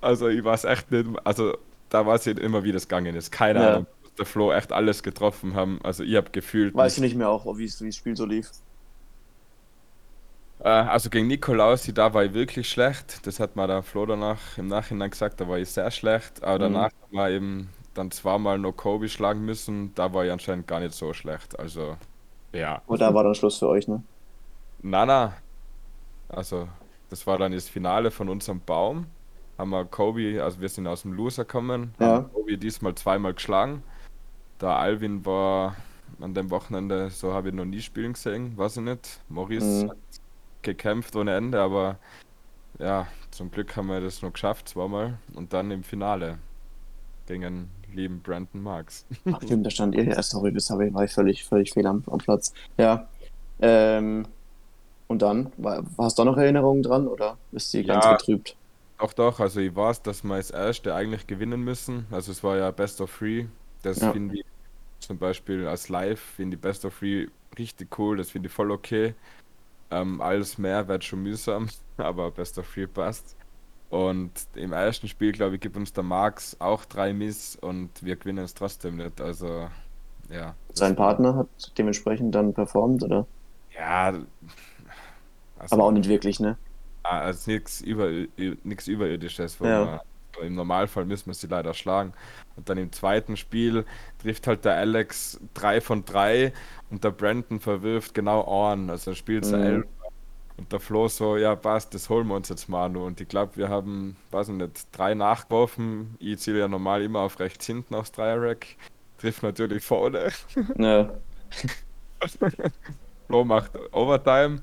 also ich weiß echt nicht, also da war es immer, wie das gegangen ist. Keine Ja. Ahnung, der Flo echt alles getroffen haben. Also ich habe gefühlt Weißt du nicht mehr auch, wie das Spiel so lief? Äh, also gegen Nikolaus, da war ich wirklich schlecht. Das hat mir der Flo danach im Nachhinein gesagt, da war ich sehr schlecht. Aber Mhm. danach haben wir eben dann zweimal noch Kobe schlagen müssen. Da war ich anscheinend gar nicht so schlecht. Also, ja. Und da war dann Schluss für euch, ne? Nana, also das war dann das Finale von unserem Baum. Haben wir Kobe, also wir sind aus dem Loser gekommen, Ja. haben Kobe diesmal zweimal geschlagen. Der Alvin war an dem Wochenende, so habe ich noch nie spielen gesehen, weiß ich nicht. Maurice Mhm. hat gekämpft ohne Ende, aber ja, zum Glück haben wir das noch geschafft, zweimal. Und dann im Finale gegen den lieben Brandon Marks. Ach stimmt, da stand ihr. Ja, sorry, das habe ich, war ich völlig, völlig fehl am, am Platz. Ja. Ähm, und dann, war, hast du da noch Erinnerungen dran oder ist die ganz Ja. getrübt? Doch, doch, also ich weiß, dass wir als Erste eigentlich gewinnen müssen. Also es war ja Best of Three. Das Ja. finde ich zum Beispiel als Live, finde ich Best of Three richtig cool, das finde ich voll okay. Ähm, alles mehr wird schon mühsam, aber Best of Three passt. Und im ersten Spiel, glaube ich, gibt uns der Marx auch drei Miss und wir gewinnen es trotzdem nicht. Also, ja. Sein Partner hat dementsprechend dann performt, oder? Ja. Also, Aber auch nicht wirklich, ne? Ah, Also nichts über, Überirdisches. Wo Ja. man, Im Normalfall müssen wir sie leider schlagen. Und dann im zweiten Spiel trifft halt der Alex 3 von 3 und der Brandon verwirft genau Ohren. Also er spielt Mhm. 11. Und der Flo so, ja passt, das holen wir uns jetzt mal nur. Und ich glaube, wir haben, weiß ich nicht, drei nachgeworfen. Ich ziele ja normal immer auf rechts hinten aufs Dreier-Rack. Trifft natürlich vorne. Ja. Flo macht Overtime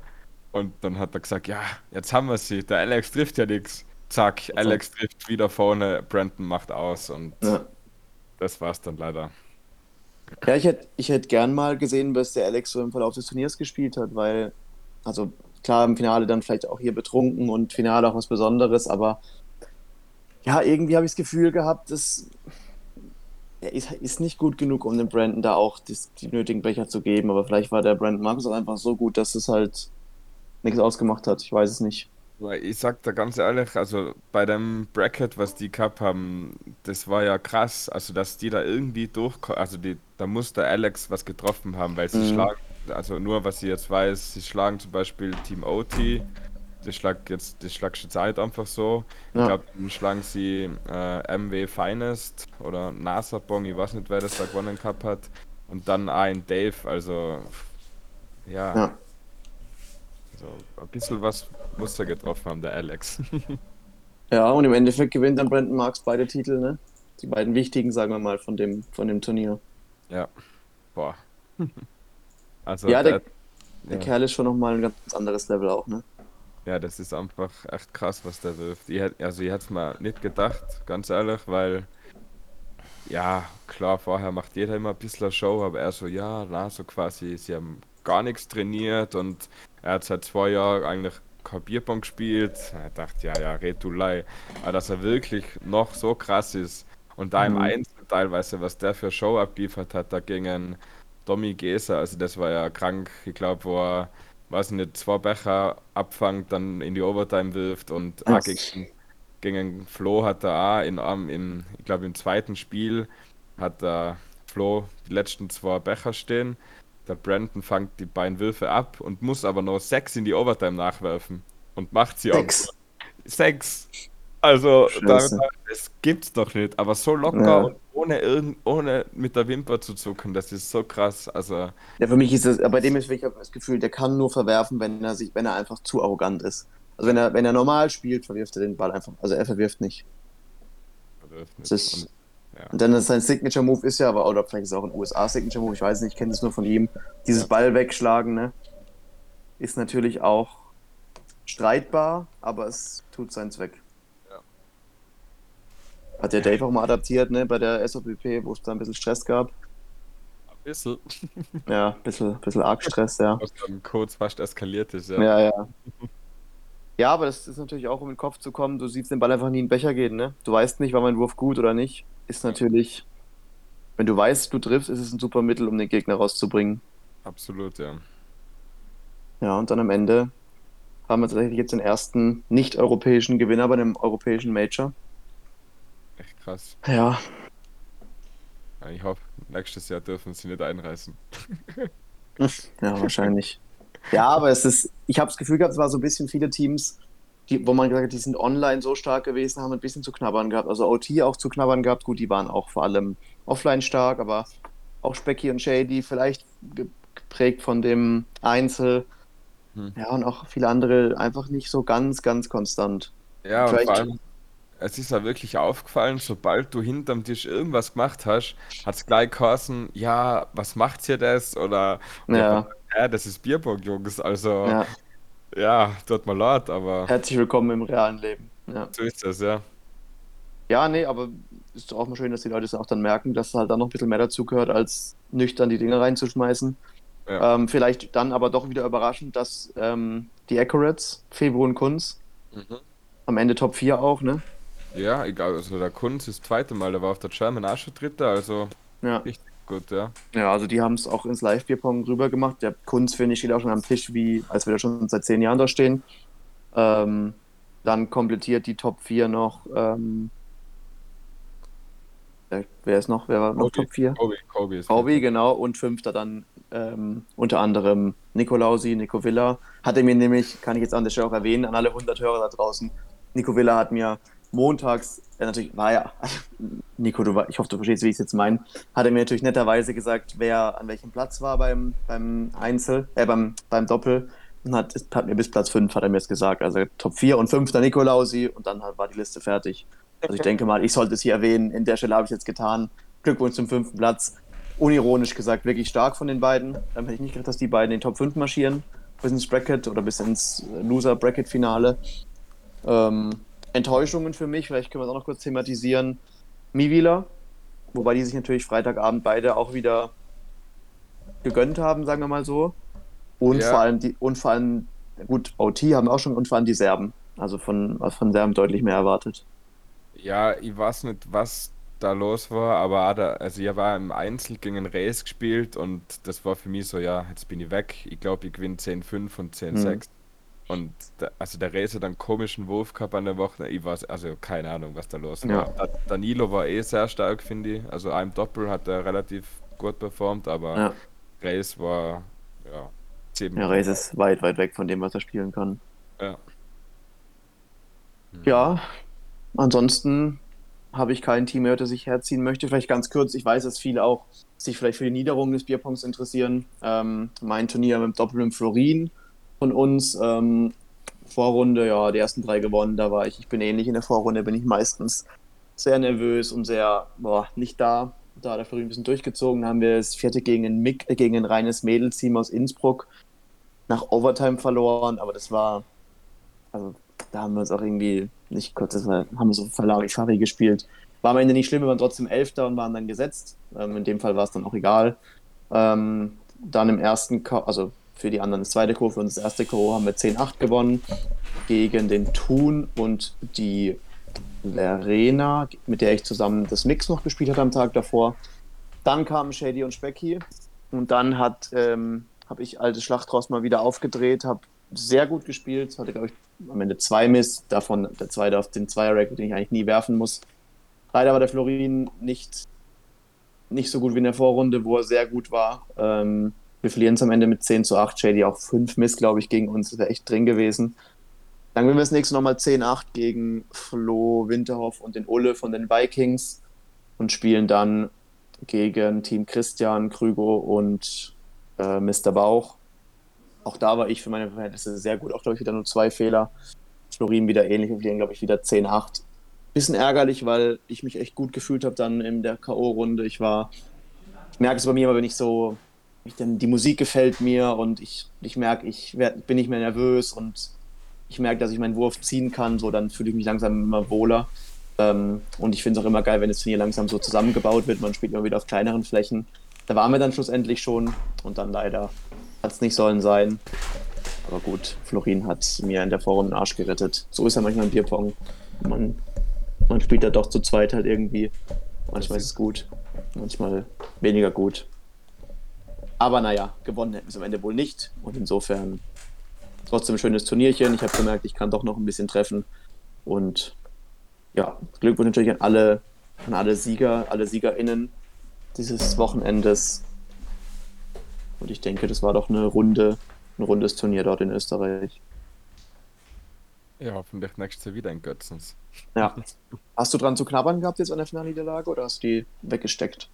und dann hat er gesagt, ja, jetzt haben wir sie. Der Alex trifft ja nichts. Zack, Alex trifft wieder vorne, Brandon macht aus und ja. das war's dann leider. Ja, ich hätte ich hätt gern mal gesehen, was der Alex so im Verlauf des Turniers gespielt hat, weil, also klar, im Finale dann vielleicht auch hier betrunken und Finale auch was Besonderes, aber ja, irgendwie habe ich das Gefühl gehabt, dass er ist, ist nicht gut genug, um dem Brandon da auch das, die nötigen Becher zu geben, aber vielleicht war der Brandon Marcus auch einfach so gut, dass es halt nichts ausgemacht hat. Ich weiß es nicht. Ich sag da ganz ehrlich, also bei dem Bracket, was die gehabt haben, das war ja krass, also dass die da irgendwie durchkommen, also die, da muss der Alex was getroffen haben, weil sie Mhm. schlagen, also nur was ich jetzt weiß, sie schlagen zum Beispiel Team OT, das schlag jetzt, das schlagst jetzt halt einfach so. Ich Ja. glaube, dann schlagen sie äh, MW Finest oder NASA Bong, ich weiß nicht, wer das da gewonnen gehabt hat. Und dann ein Dave, also ja, Ja. So ein bisschen was muss er getroffen haben, der Alex. Ja, und im Endeffekt gewinnt dann Brandon Marks beide Titel, ne? Die beiden wichtigen, sagen wir mal, von dem, von dem Turnier. Ja, boah. Also, Ja, der- der, Der ja. Kerl ist schon nochmal ein ganz anderes Level auch, ne? ja, das ist einfach echt krass, was der wirft. Ich hätt, also, ich hätte es mir nicht gedacht, ganz ehrlich, weil, ja, klar, vorher macht jeder immer ein bisschen eine Show, aber er so, ja, na, so quasi, sie haben gar nichts trainiert und er hat seit zwei Jahren eigentlich kein Bierpong gespielt. Er dachte, ja, ja, red du Lei. Aber dass er wirklich noch so krass ist und da im Mhm. Einzel teilweise, was der für Show abgeliefert hat, da gegen Domi Geser, also das war ja krank. Ich glaube, wo er, weiß nicht, zwei Becher abfangt, dann in die Overtime wirft und gegen, gegen Flo hat er auch in, in ich glaube, im zweiten Spiel hat der Flo die letzten zwei Becher stehen. Der Brandon fängt die beiden Würfe ab und muss aber noch sechs in die Overtime nachwerfen und macht sie auch. Sechs. Sechs. Also, das gibt's doch nicht. Aber so locker Ja. und ohne, irgend, ohne mit der Wimper zu zucken, das ist so krass. Also, Ja, für mich ist es, bei dem ist wirklich das Gefühl, der kann nur verwerfen, wenn er sich, wenn er einfach zu arrogant ist. Also wenn er, wenn er normal spielt, verwirft er den Ball einfach. Also er verwirft nicht. Das ist, ja. und dann ist sein Signature Move ist ja, aber oder vielleicht ist es auch ein USA Signature Move, ich weiß nicht, ich kenne es nur von ihm. Dieses Ja. Ball wegschlagen, ne, ist natürlich auch streitbar, aber es tut seinen Zweck. Ja. Hat der Dave auch mal adaptiert, ne, bei der SOPP, wo es da ein bisschen Stress gab. Ein bisschen. Ja, ein bisschen, bisschen arg Stress, ja. Was dann kurz fast eskaliert ist, ja. Ja, ja. Ja, aber das ist natürlich auch, um in den Kopf zu kommen, du siehst den Ball einfach nie in den Becher gehen, ne? Du weißt nicht, war mein Wurf gut oder nicht. Ist natürlich wenn du weißt, du triffst, ist es ein super Mittel, um den Gegner rauszubringen. Absolut, ja. Ja, und dann am Ende haben wir tatsächlich jetzt den ersten nicht-europäischen Gewinner bei einem europäischen Major. Echt krass. Ja, Ja, Ich hoffe, nächstes Jahr dürfen sie nicht einreißen. ja, wahrscheinlich. Ja, aber es ist, ich habe das Gefühl gehabt, es war so ein bisschen viele Teams, die, wo man gesagt hat, die sind online so stark gewesen, haben ein bisschen zu knabbern gehabt. Also OT auch zu knabbern gehabt. Gut, die waren auch vor allem offline stark, aber auch Specky und Shady vielleicht ge- geprägt von dem Einzel. Hm. Ja, und auch viele andere einfach nicht so ganz, ganz konstant. Ja, und vor allem, es ist ja wirklich aufgefallen, sobald du hinterm Tisch irgendwas gemacht hast, hat es gleich geheißen, ja, was macht hier das? Oder, oder Ja, ja, das ist Bierbock, Jungs. Also, ja. ja, tut mir leid, aber Herzlich willkommen im realen Leben. Ja. so ist das, ja. Ja, nee, aber ist doch auch mal schön, dass die Leute es auch dann merken, dass halt da noch ein bisschen mehr dazu gehört, als nüchtern die Dinge reinzuschmeißen. Ja. Ähm, vielleicht dann aber doch wieder überraschend, dass ähm, die Accurates, Febro und Kunz, Mhm. am Ende Top 4 auch, ne? Ja, egal, also der Kunz ist das zweite Mal, der war auf der German auch schon dritter, also Ja, richtig gut, ja. ja also die haben es auch ins Live-Bierpong rüber gemacht. Der Kunz, finde ich, steht auch schon am Tisch, wie als wir da schon seit zehn Jahren da stehen. Ähm, dann komplettiert die Top 4 noch. Ähm, wer- ist noch? Wer war noch Kobe. Top 4? Kobe, Kobe ist Aubi, genau, und fünfter dann ähm, unter anderem Nicolausi, Nico Villa. Hatte mir nämlich, kann ich jetzt an der Stelle auch erwähnen, an alle 100 Hörer da draußen, Nico Villa hat mir montags, äh, natürlich war ja, Nico, du, war- ich hoffe, du verstehst, wie ich es jetzt meine, hat er mir natürlich netterweise gesagt, wer an welchem Platz war beim, beim Einzel, äh, beim, beim Doppel. Und hat, hat mir bis Platz 5 hat er mir es gesagt. Also Top 4 und 5 der Nicolausi und dann war die Liste fertig. Also ich denke mal, ich sollte es hier erwähnen. In der Stelle habe ich es jetzt getan. Glückwunsch zum fünften Platz. Unironisch gesagt, wirklich stark von den beiden. Dann hätte ich nicht gedacht, dass die beiden in den Top 5 marschieren. Bis ins Bracket oder bis ins Loser-Bracket-Finale. Ähm, Enttäuschungen für mich, vielleicht können wir es auch noch kurz thematisieren. Miwila, wobei die sich natürlich Freitagabend beide auch wieder gegönnt haben, sagen wir mal so. Und Ja. vor allem die, und vor allem, gut, OT haben auch schon und vor allem die Serben. Also von, was von Serben deutlich mehr erwartet. Ja, ich weiß nicht, was da los war, aber da, also ich war im Einzel gegen Race gespielt und das war für mich so, ja, jetzt bin ich weg. Ich glaube, ich gewinne 10-5 und 10-6. Und da, also der Race hat einen komischen Wurf gehabt an der Woche. Ich weiß, also keine Ahnung, was da los Ja. war. Da, Danilo war eh sehr stark, finde ich. Also einem Doppel hat er relativ gut performt, aber Ja, Race war, ja, ziemlich. ja Reis ist weit, weit weg von dem, was er spielen kann. Ja. Ja, ansonsten habe ich kein Team mehr, das ich herziehen möchte. Vielleicht ganz kurz, ich weiß, dass viele auch sich vielleicht für die Niederung des Bierpongs interessieren. Ähm, mein Turnier mit dem Doppel im Florin von uns. Ähm, Vorrunde, ja, die ersten drei gewonnen, da war ich, ich bin ähnlich in der Vorrunde, bin ich meistens sehr nervös und sehr, boah, nicht da. Da hat Florin ein bisschen durchgezogen, haben wir das vierte gegen ein, Mik äh, gegen ein reines Mädelsteam aus Innsbruck nach Overtime verloren, aber das war, also da haben wir uns auch irgendwie nicht kurz, das war, haben wir so Verlari gespielt. War am Ende nicht schlimm, wir waren trotzdem Elfter und waren dann gesetzt. Ähm, in dem Fall war es dann auch egal. Ähm, dann im ersten, also für die anderen das zweite Ko, für uns das erste Ko haben wir 10-8 gewonnen gegen den Thun und die Verena, mit der ich zusammen das Mix noch gespielt hatte am Tag davor. Dann kamen Shady und Specky und dann ähm, habe ich alte Schlachtross mal wieder aufgedreht, habe sehr gut gespielt, hatte glaube ich am Ende zwei Miss, davon der zweite auf den Zweier-Rack, den ich eigentlich nie werfen muss. Leider war der Florin nicht, nicht so gut wie in der Vorrunde, wo er sehr gut war. Ähm, wir verlieren es am Ende mit 10 zu 8. Shady auch 5 Miss, glaube ich, gegen uns. Das wäre echt drin gewesen. Dann gewinnen wir das nächste nochmal 10-8 gegen Flo Winterhoff und den Ulle von den Vikings und spielen dann gegen Team Christian, Krügo und äh, Mr. Bauch. Auch da war ich für meine Verhältnisse sehr gut. Auch, glaube ich, wieder nur zwei Fehler. Florin wieder ähnlich. Wir verlieren, glaube ich, wieder 10-8. Bisschen ärgerlich, weil ich mich echt gut gefühlt habe dann in der K.O.-Runde. Ich war, ich merke es bei mir, aber wenn ich so, ich, dann, die Musik gefällt mir und ich, ich merke, ich werd, bin nicht mehr nervös und ich merke, dass ich meinen Wurf ziehen kann, so dann fühle ich mich langsam immer wohler. Ähm, und ich finde es auch immer geil, wenn das Turnier langsam so zusammengebaut wird. Man spielt immer wieder auf kleineren Flächen. Da waren wir dann schlussendlich schon und dann leider hat es nicht sollen sein. Aber gut, Florin hat mir in der Vorrunde den Arsch gerettet. So ist ja manchmal ein Bierpong. Man, man spielt da doch zu zweit halt irgendwie. Manchmal ist es gut. manchmal weniger gut. Aber naja, gewonnen hätten sie am Ende wohl nicht. Und insofern trotzdem ein schönes Turnierchen. Ich habe gemerkt, ich kann doch noch ein bisschen treffen. Und ja, Glückwunsch natürlich an alle, an alle Sieger, alle SiegerInnen dieses Wochenendes. Und ich denke, das war doch eine Runde, ein rundes Turnier dort in Österreich. Ja, hoffentlich nächstes Jahr wieder in Götzens. Ja. Hast du dran zu knabbern gehabt jetzt an der Finalniederlage oder hast du die weggesteckt?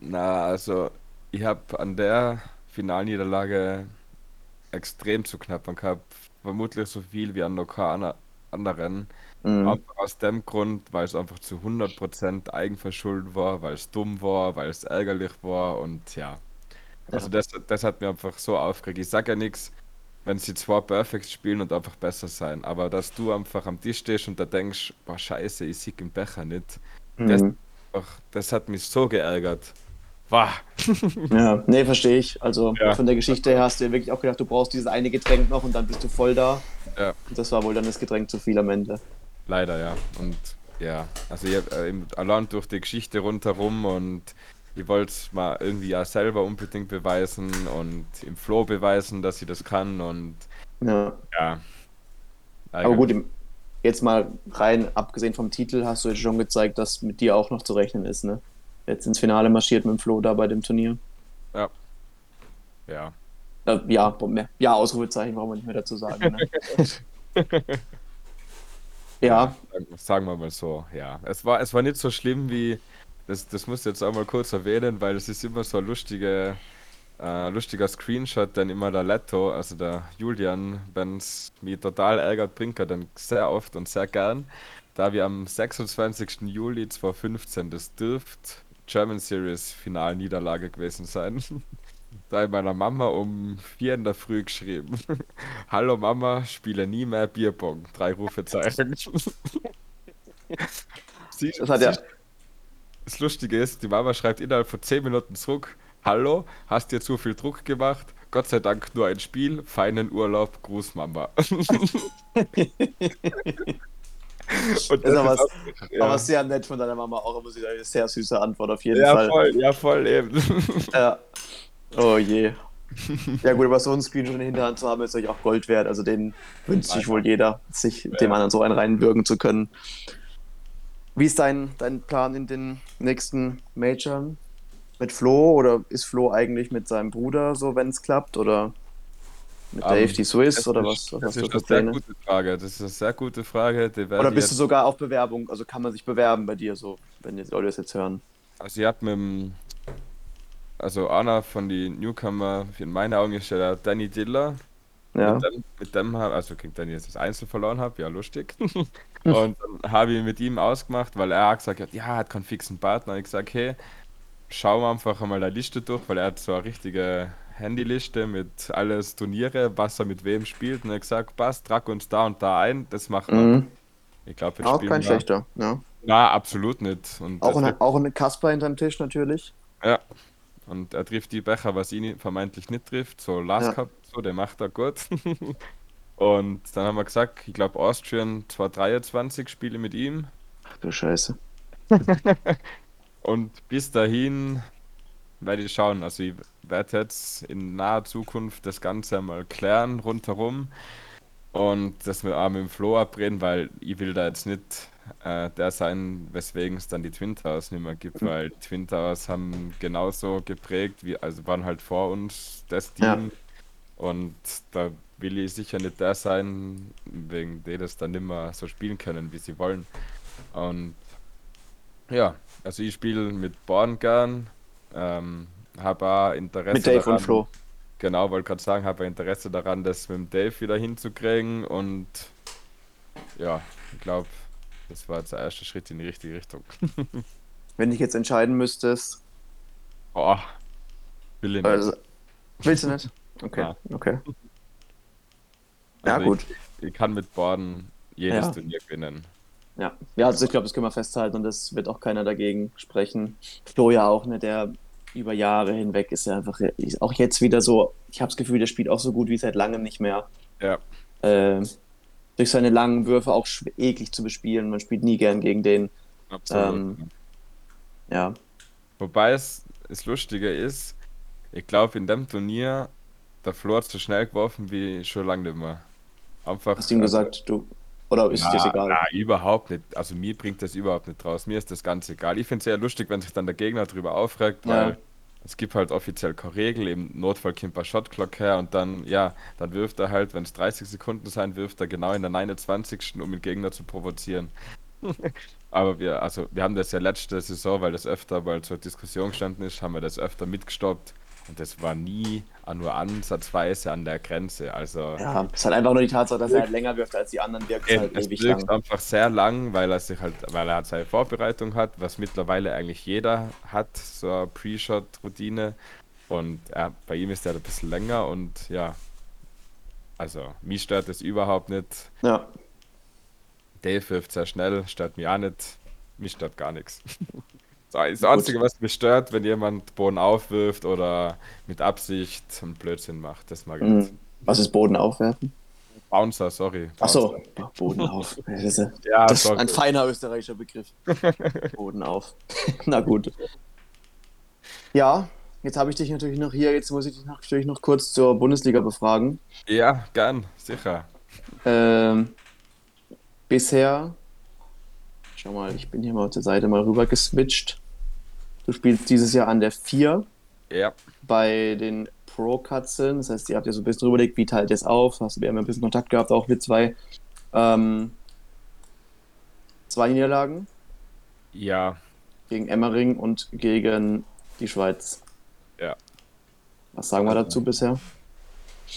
Na, also ich habe an der Finalniederlage extrem zu knabbern gehabt. Vermutlich so viel wie an noch keiner anderen. Mhm. Aus dem Grund, weil es einfach zu 100% Eigenverschulden war, weil es dumm war, weil es ärgerlich war und ja. Also Ja. das, das hat mir einfach so aufgeregt. Ich sage ja nichts, wenn sie zwar perfekt spielen und einfach besser sein, aber dass du einfach am Tisch stehst und da denkst, boah, scheiße, ich sieg im Becher nicht. Das, Mhm. ach, das hat mich so geärgert. Wah. Ja, nee, verstehe ich. Also Ja. von der Geschichte her hast du ja wirklich auch gedacht, du brauchst dieses eine Getränk noch und dann bist du voll da. Ja. Und das war wohl dann das Getränk zu viel am Ende. Leider, ja. Und ja, also hab, äh, allein durch die Geschichte rundherum und ich wollte es mal irgendwie auch selber unbedingt beweisen und im Flow beweisen, dass ich das kann und Ja. ja. Aber gut, jetzt mal rein, abgesehen vom Titel, hast du jetzt schon gezeigt, dass mit dir auch noch zu rechnen ist, ne? Jetzt ins Finale marschiert mit dem Flo da bei dem Turnier. Ja. Ja. Äh, ja, mehr- ja, Ausrufezeichen brauchen wir nicht mehr dazu sagen. Ne? ja, Sagen- wir mal so, ja. Es war, es war nicht so schlimm wie, das, das muss ich jetzt auch mal kurz erwähnen, weil es ist immer so ein lustige, äh, lustiger Screenshot, den immer der Letto, also der Julian, wenn es mich total ärgert, bringt er dann sehr oft und sehr gern. Da wir am 26. Juli 2015, das dürfte German Series Finalniederlage gewesen sein. Da ich meiner Mama um vier in der Früh geschrieben. Hallo Mama, spiele nie mehr Bierpong. Drei Rufezeichen. Sie, das hat ja, sie, das Lustige ist, die Mama schreibt innerhalb von 10 Minuten zurück: Hallo, hast dir zu viel Druck gemacht? Gott sei Dank nur ein Spiel, feinen Urlaub, Gruß Mama. Und ist aber, ist auch- ja. aber sehr nett von deiner Mama auch, aber sie eine sehr süße Antwort auf jeden ja, Fall. voll, ja, voll eben. Ja. Oh je. Ja gut, aber so einen Screenshot in der Hinterhand zu haben, ist natürlich auch Gold wert. Also den wünscht sich wohl jeder, sich dem anderen so einen reinbürgen zu können. Wie ist dein, dein Plan in den nächsten Major mit Flo? Oder ist Flo eigentlich mit seinem Bruder so, wenn es klappt? Oder mit Ähm, Dave die Swiss? Oder was, das was ist eine sehr gute Frage. Das ist eine sehr gute Frage. Oder bist du sogar auf Bewerbung? Also kann man sich bewerben bei dir so, wenn die Leute das jetzt hören? Also ich hab mit dem, also einer von den Newcomer, in meinen Augen ist ja der Danny Diller. Ja. Mit dem, mit dem hab, also gegen ich jetzt das Einzel verloren habe, ja lustig. Und dann habe ich mit ihm ausgemacht, weil er gesagt hat, ja, er hat keinen fixen Partner. Ich gesagt, hey, schauen wir einfach einmal die Liste durch, weil er hat so eine richtige Handyliste mit alles Turniere, was er mit wem spielt. Und er hat gesagt, passt, trag uns da und da ein, das machen wir. Mhm. Ich glaube, Auch kein schlechter. Ja. Na, absolut nicht. Und Auch, ein, auch ein Kasper hinterm Tisch natürlich. Ja. Und er trifft die Becher, was ihn vermeintlich nicht trifft. So Last Ja. Cup, so, der macht er gut. Und dann haben wir gesagt, ich glaube Austrian 223 spiele mit ihm. Ach du Scheiße. Und bis dahin werde ich schauen. Also ich werde jetzt in naher Zukunft das Ganze einmal klären rundherum. Und das mit auch mit dem Flo abreden, weil ich will da jetzt nicht äh, der sein, weswegen es dann die Twin Towers nicht mehr gibt, weil die Twin Towers haben genauso geprägt, wie, also waren halt vor uns das Ja. Team. Und da will ich sicher nicht der sein, wegen dem das dann nicht mehr so spielen können, wie sie wollen. Und ja, also ich spiele mit Born gern, ähm, habe auch Interesse Mit Dave daran, und Flo. Genau, wollte gerade sagen, habe Interesse daran, das mit dem Dave wieder hinzukriegen und ja, ich glaube, das war jetzt der erste Schritt in die richtige Richtung. Wenn ich jetzt entscheiden müsstest. Oh, will ich nicht. Also, willst du nicht? Okay, Ja. okay. Ja, Also gut. Ich, ich kann mit Borden jedes Ja. Turnier gewinnen. Ja, ja also ich glaube, das können wir festhalten und das wird auch keiner dagegen sprechen. Flo ja auch, ne, der über Jahre hinweg ist ja einfach, auch jetzt wieder so, ich habe das Gefühl, der spielt auch so gut wie seit langem nicht mehr. Ja, Äh, durch seine langen Würfe auch eklig zu bespielen, man spielt nie gern gegen den. absolut. Ähm, Ja. Wobei es das Lustige ist, ich glaube, in dem Turnier, der Flo hat so schnell geworfen wie schon lange nicht mehr. Einfach. Hast du ihm gesagt, du. Oder ist dir das na, egal? na, überhaupt nicht. Also mir bringt das überhaupt nicht raus. Mir ist das ganz egal. Ich finde es eher lustig, wenn sich dann der Gegner darüber aufregt, Ja. weil es gibt halt offiziell keine Regel. Im Notfall kommt ein Shotclock her und dann, ja, dann wirft er halt, wenn es 30 Sekunden sein, wirft er genau in der 29. um den Gegner zu provozieren. Aber wir, also wir haben das ja letzte Saison, weil das öfter mal zur Diskussion gestanden ist, haben wir das öfter mitgestoppt und das war nie nur ansatzweise an der Grenze. Also Ja, es ist halt einfach nur die Tatsache, dass er halt länger wirft als die anderen, wirkt es halt es ewig wirkt lang. einfach sehr lang, weil er sich halt, weil er halt seine Vorbereitung hat, was mittlerweile eigentlich jeder hat, so eine Pre-Shot-Routine. Und er, bei ihm ist der ein bisschen länger und ja, also mich stört das überhaupt nicht. Ja, Dave wirft sehr schnell, stört mich auch nicht. Mich stört gar nichts. Das Einzige, was mich stört, wenn jemand Boden aufwirft oder mit Absicht einen Blödsinn macht, das mag ich nicht. Mhm. Was ist Boden aufwerfen? Bouncer, sorry. Achso, Boden auf. Das ist, Ja, das ist sorry. ein feiner österreichischer Begriff. Boden auf. Na gut. Ja, jetzt habe ich dich natürlich noch hier. Jetzt muss ich dich natürlich noch kurz zur Bundesliga befragen. Ja, gern, sicher. Ähm, bisher, schau mal, ich bin hier mal auf der Seite mal rüber geswitcht. Du spielst dieses Jahr an der 4 Ja. bei den Pro Cutscenes. Das heißt, ihr habt ja so ein bisschen drüber überlegt, wie teilt ihr es auf? Hast, wir haben ja ein bisschen Kontakt gehabt, auch mit zwei. Ähm, zwei Niederlagen Ja, gegen Emmering und gegen die Schweiz. Ja. Was sagen wir dazu bisher?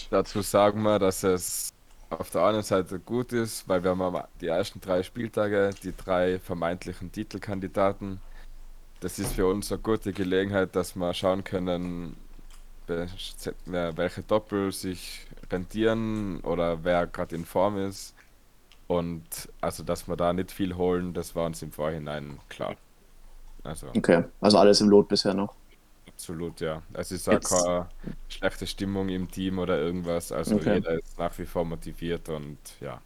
Dazu sagen wir, dass es auf der einen Seite gut ist, weil wir haben die ersten drei Spieltage die drei vermeintlichen Titelkandidaten. Das ist für uns eine gute Gelegenheit, dass wir schauen können, welche Doppel sich rentieren oder wer gerade in Form ist. Und also, dass wir da nicht viel holen, das war uns im Vorhinein klar. Also Okay, also alles im Lot bisher noch. Absolut, ja. Es ist auch Jetzt- keine schlechte Stimmung im Team oder irgendwas. Also Okay. jeder ist nach wie vor motiviert und ja.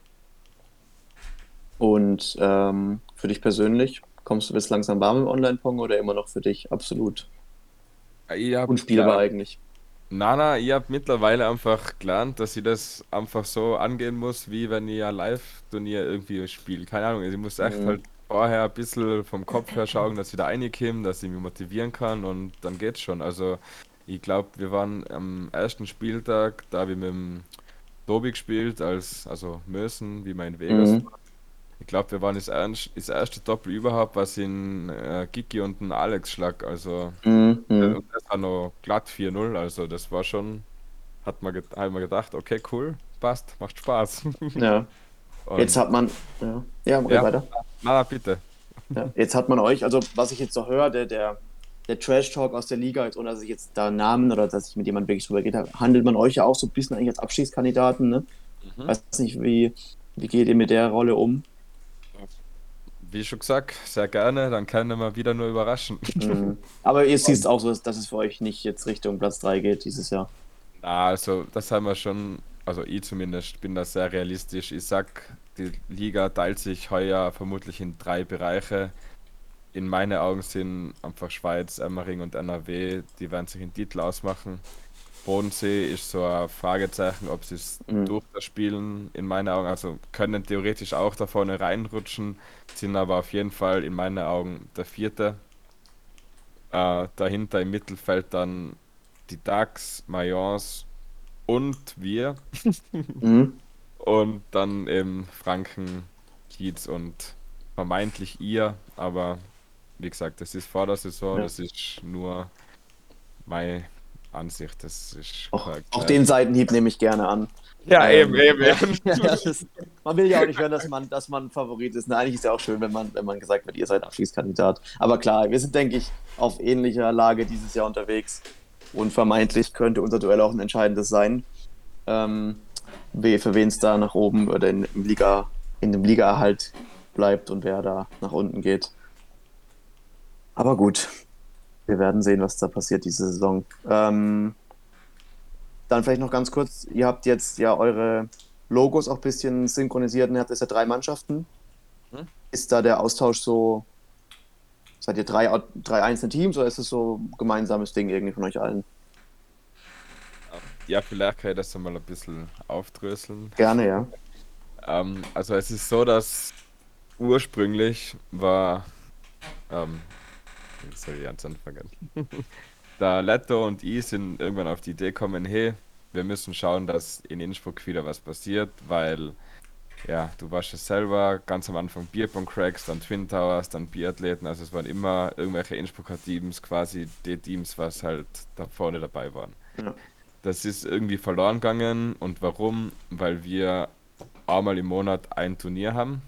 Und ähm, für dich persönlich, kommst du bis langsam warm im Online-Pong oder immer noch für dich absolut Ich hab unspielbar gelernt- eigentlich? Na, na, ich habe mittlerweile einfach gelernt, dass ich das einfach so angehen muss, wie wenn ich ein Live-Turnier irgendwie spiele. Keine Ahnung, ich muss echt Mhm. halt vorher ein bisschen vom Kopf her schauen, dass ich da reinkomme, dass ich mich motivieren kann und dann geht's schon. Also, ich glaube, wir waren am ersten Spieltag, da ich mit dem Tobi gespielt, als, also Mösen, wie mein Vegas Mhm. Ich glaube, wir waren das, ernst, das erste Doppel überhaupt, was in äh, Giki und den Alex schlag. Also, Mhm. äh, das war noch glatt 4-0, also das war schon, hat man, hat man gedacht, okay, cool, passt, macht Spaß. Ja, Und, jetzt hat man. Ja, ja, Ja. weiter. Na, bitte. Ja, jetzt hat man euch, also was ich jetzt so höre, der, der, der Trash-Talk aus der Liga, jetzt ohne dass ich jetzt da Namen oder dass ich mit jemandem wirklich drüber geht habe, handelt man euch ja auch so ein bisschen eigentlich als Abstiegskandidaten, ne? Mhm. Weiß nicht, wie, wie geht ihr mit der Rolle um? Wie schon gesagt, sehr gerne, dann können wir wieder nur überraschen. Mhm. Aber ihr siehst auch so, dass, dass es für euch nicht jetzt Richtung Platz 3 geht dieses Jahr. Na, also das haben wir schon, also ich zumindest bin da sehr realistisch. Ich sag, die Liga teilt sich heuer vermutlich in drei Bereiche. In meinen Augen sind einfach Schweiz, Emmering und NRW, die werden sich den Titel ausmachen. Bodensee ist so ein Fragezeichen, ob sie es Mhm. durch das Spielen in meinen Augen, also können theoretisch auch da vorne reinrutschen, sind aber auf jeden Fall in meinen Augen der vierte. Äh, dahinter im Mittelfeld dann die DAX, Mayence und wir. Mhm. Und dann eben Franken, Kiez und vermeintlich ihr. Aber wie gesagt, das ist vor der Saison, Ja. das ist nur meine Ansicht. Das ist Auch, auch den Seitenhieb nehme ich gerne an. Ja, Ähm, eben, eben. Ja, ist, man will ja auch nicht hören, dass man, dass man Favorit ist. Na, eigentlich ist ja auch schön, wenn man, wenn man gesagt wird, ihr seid Abschließkandidat. Aber klar, wir sind, denke ich, auf ähnlicher Lage dieses Jahr unterwegs. Und vermeintlich könnte unser Duell auch ein entscheidendes sein. Ähm, für wen es da nach oben oder in, im Liga, in dem Ligaerhalt bleibt und wer da nach unten geht. Aber gut, wir werden sehen, was da passiert diese Saison. Ähm, dann vielleicht noch ganz kurz, ihr habt jetzt ja eure Logos auch ein bisschen synchronisiert und ihr habt jetzt ja drei Mannschaften. Mhm. Ist da der Austausch so, Seid ihr drei, drei einzelne Teams oder ist es so ein gemeinsames Ding irgendwie von euch allen? Ja, vielleicht kann ich das mal ein bisschen aufdröseln. Gerne, ja. Ähm, also es ist so, dass ursprünglich war, ähm, soll ich jetzt anfangen? da Leto und ich sind irgendwann auf die Idee gekommen, hey, wir müssen schauen, dass in Innsbruck wieder was passiert, weil ja, du warst ja selber ganz am Anfang Bierpong-Cracks, dann Twin Towers, dann Biathleten, also es waren immer irgendwelche Innsbrucker Teams, quasi die Teams, was halt da vorne dabei waren. Ja. Das ist irgendwie verloren gegangen und warum? Weil wir einmal im Monat ein Turnier haben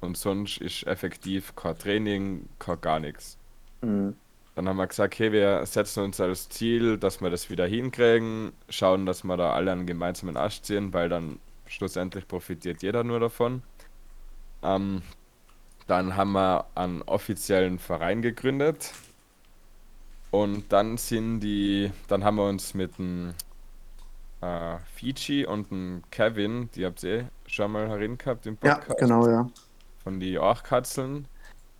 und sonst ist effektiv kein Training, kein gar nichts. Mhm. Dann haben wir gesagt, okay, wir setzen uns als Ziel, dass wir das wieder hinkriegen, schauen, dass wir da alle einen gemeinsamen Arsch ziehen, weil dann schlussendlich profitiert jeder nur davon. Ähm, dann haben wir einen offiziellen Verein gegründet und dann sind die, dann haben wir uns mit dem äh, Fiji und dem Kevin, die habt ihr eh schon mal herin gehabt im Ja, Podcast genau, ja. von die Orchkatzeln,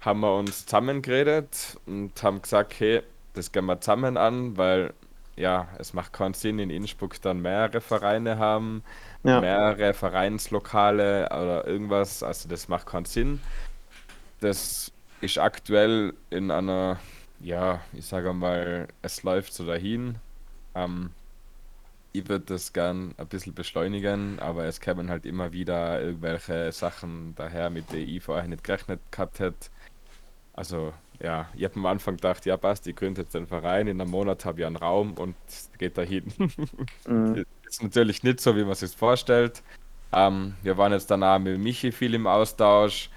haben wir uns zusammengeredet und haben gesagt, hey, das gehen wir zusammen an, weil ja, es macht keinen Sinn, in Innsbruck dann mehrere Vereine haben, Ja. mehrere Vereinslokale oder irgendwas, also das macht keinen Sinn. Das ist aktuell in einer, ja, ich sage mal, es läuft so dahin. Ähm, ich würde das gern ein bisschen beschleunigen, aber es kämen halt immer wieder irgendwelche Sachen daher, mit denen ich vorher nicht gerechnet gehabt hätte. Also, ja, ich habe am Anfang gedacht, ja, passt, ich gründe jetzt einen Verein, in einem Monat habe ich einen Raum und geht dahin. Mhm. Ist natürlich nicht so, wie man sich vorstellt. Ähm, wir waren jetzt danach mit Michi viel im Austausch,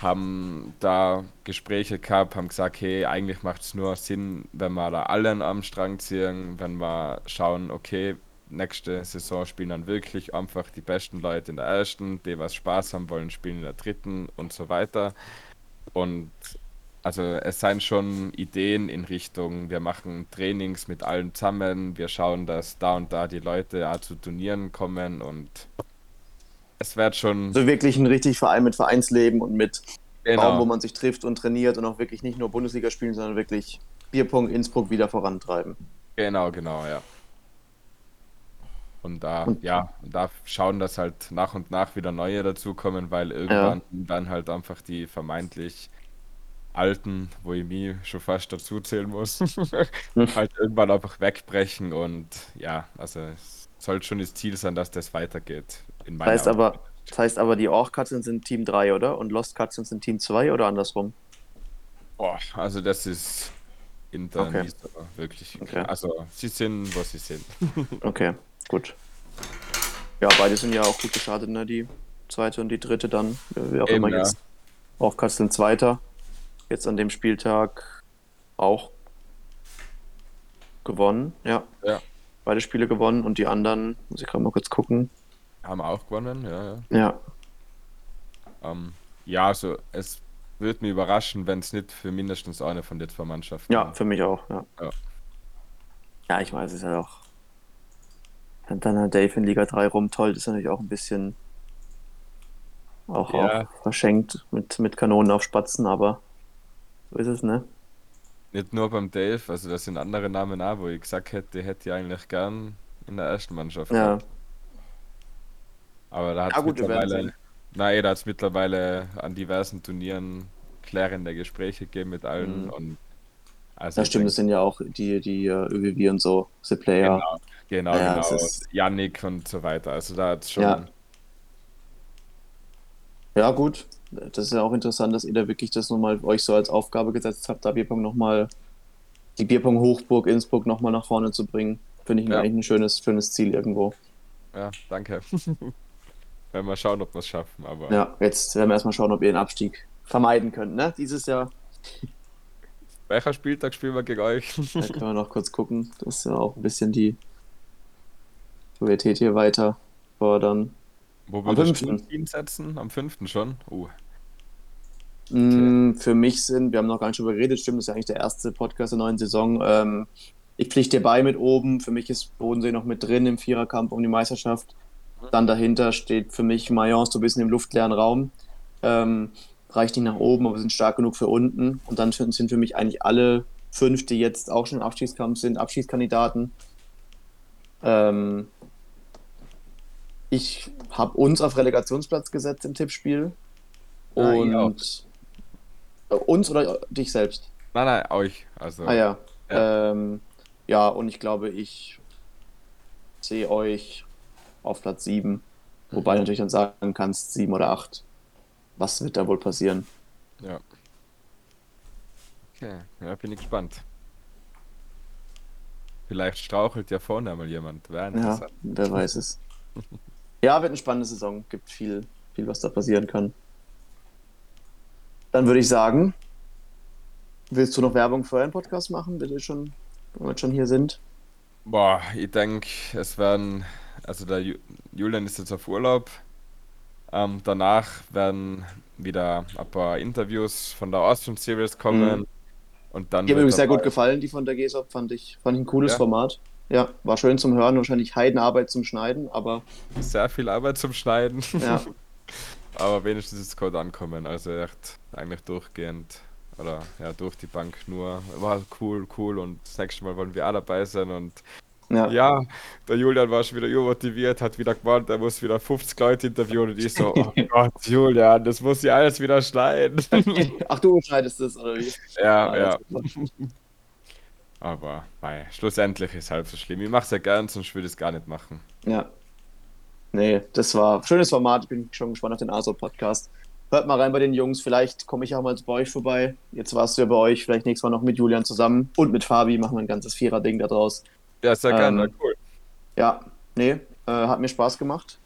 haben da Gespräche gehabt, haben gesagt, hey, eigentlich macht es nur Sinn, wenn wir da allen am Strang ziehen, wenn wir schauen, okay, nächste Saison spielen dann wirklich einfach die besten Leute in der ersten, die was Spaß haben wollen, spielen in der dritten und so weiter. Und also es seien schon Ideen in Richtung, wir machen Trainings mit allen zusammen, wir schauen, dass da und da die Leute auch zu Turnieren kommen und es wird schon So wirklich ein richtig Verein mit Vereinsleben und mit genau, Raum, wo man sich trifft und trainiert und auch wirklich nicht nur Bundesliga spielen, sondern wirklich Bierpong Innsbruck wieder vorantreiben. genau, genau, ja. Und da, Und- ja, und da schauen, dass halt nach und nach wieder neue dazukommen, weil irgendwann dann halt einfach die vermeintlich Alten, wo ich mich schon fast dazu zählen muss, halt irgendwann einfach wegbrechen und ja, also es soll schon das Ziel sein, dass das weitergeht. In Das heißt aber, das heißt aber, die Orch-Katzen sind Team 3, oder? Und Lost Katzen sind Team 2 oder andersrum? Boah, also das ist intern Okay. nicht so wirklich. Okay. Also sie sind, wo sie sind. Okay, gut. Ja, beide sind ja auch gut gestartet, ne? Die zweite und die dritte dann. Wie auch Eben, immer ja. jetzt. Auch Katzen Zweiter. Jetzt an dem Spieltag auch gewonnen. Ja. Ja. Beide Spiele gewonnen und die anderen, muss ich gerade mal kurz gucken. Haben auch gewonnen, ja, ja. Ja, Ähm, ja, also es würde mich überraschen, wenn es nicht für mindestens eine von den zwei Mannschaften ja, für mich auch, ja. Ja. Ja, ich weiß, es ist ja auch. Wenn dann halt Dave in Liga 3 rumtollt, ist natürlich auch ein bisschen auch, Ja. auch verschenkt mit, mit Kanonen auf Spatzen, aber so ist es, ne? Nicht nur beim Dave, also das sind andere Namen auch, wo ich gesagt hätte, hätte ich eigentlich gern in der ersten Mannschaft Ja, gehabt. Aber da hat es mittlerweile. Nein, da hat es mittlerweile an diversen Turnieren klärende Gespräche gegeben mit allen Mhm. und also das stimmt, denk- das sind ja auch die, die äh, ÖWW und so, The Player. Genau, genau, Ja, genau. Yannick und so weiter. Also da hat es schon. Ja. Ja, gut. Das ist ja auch interessant, dass ihr da wirklich das nochmal euch so als Aufgabe gesetzt habt, da Bierpong nochmal, die Bierpong Hochburg Innsbruck nochmal nach vorne zu bringen. Finde ich Ja. eigentlich ein schönes, schönes Ziel irgendwo. Ja, danke. Werden wir schauen, ob wir es schaffen. Aber Ja, jetzt werden wir erstmal schauen, ob ihr den Abstieg vermeiden könnt, ne? Dieses Jahr. welcher Spieltag spielen wir gegen euch? Da können wir noch kurz gucken. Das ist ja auch ein bisschen die Qualität hier weiter fordern. Wo Am du fünften. Team setzen? Am fünften schon? Uh, Mm, Für mich sind, wir haben noch gar nicht drüber geredet, stimmt, das ist ja eigentlich der erste Podcast der neuen Saison. Ähm, ich pflichte dir bei mit oben. Für mich ist Bodensee noch mit drin im Viererkampf um die Meisterschaft. Dann dahinter steht für mich Mayence so ein bisschen im luftleeren Raum. Ähm, reicht nicht nach oben, aber sind stark genug für unten. Und dann sind für mich eigentlich alle fünf, die jetzt auch schon im Abschiedskampf sind, Abschiedskandidaten. Ähm, ich habe uns auf Relegationsplatz gesetzt im Tippspiel. Ah, Und uns oder dich selbst? Nein, nein, euch. Also, Ah ja. Ja. Ähm, ja, und ich glaube, ich sehe euch auf Platz 7. Wobei du natürlich dann sagen kannst, 7 oder 8. Was wird da wohl passieren? ja. Okay, ja, bin ich gespannt. Vielleicht strauchelt ja vorne mal jemand. Ja, wer weiß es. Ja, wird eine spannende Saison. Gibt viel, viel, was da passieren kann. Dann würde ich sagen, willst du noch Werbung für einen Podcast machen, wenn wir schon, wenn wir schon hier sind? Boah, ich denke, es werden, also der Ju Julian ist jetzt auf Urlaub. Ähm, danach werden wieder ein paar Interviews von der Austrian Series kommen. Mhm. Und dann Die haben mir sehr gut gefallen, die von der GESOP, fand ich, fand ich ein cooles Ja. Format. Ja, war schön zum Hören, wahrscheinlich Heidenarbeit zum Schneiden, aber sehr viel Arbeit zum Schneiden. ja, Aber wenigstens ist es gut ankommen. Also echt eigentlich durchgehend oder ja durch die Bank nur. War cool, cool und das nächste Mal wollen wir auch dabei sein und ja. ja, der Julian war schon wieder übermotiviert, hat wieder gemeint, er muss wieder 50 Leute interviewen und ich so, oh Gott, Julian, das muss ja alles wieder schneiden. Ach, du schneidest es, oder wie? ja, ja. das. Aber mei, schlussendlich ist halb so schlimm. Ich mach's ja gern, sonst würde ich es gar nicht machen. Ja. Nee, das war ein schönes Format. Ich bin schon gespannt auf den ASO-Podcast. Hört mal rein bei den Jungs. Vielleicht komme ich auch mal bei euch vorbei. Jetzt warst du ja bei euch. Vielleicht nächstes Mal noch mit Julian zusammen und mit Fabi. Machen wir ein ganzes Vierer-Ding da draus. Ja, sehr gerne, Ähm, cool. Ja, nee, äh, hat mir Spaß gemacht.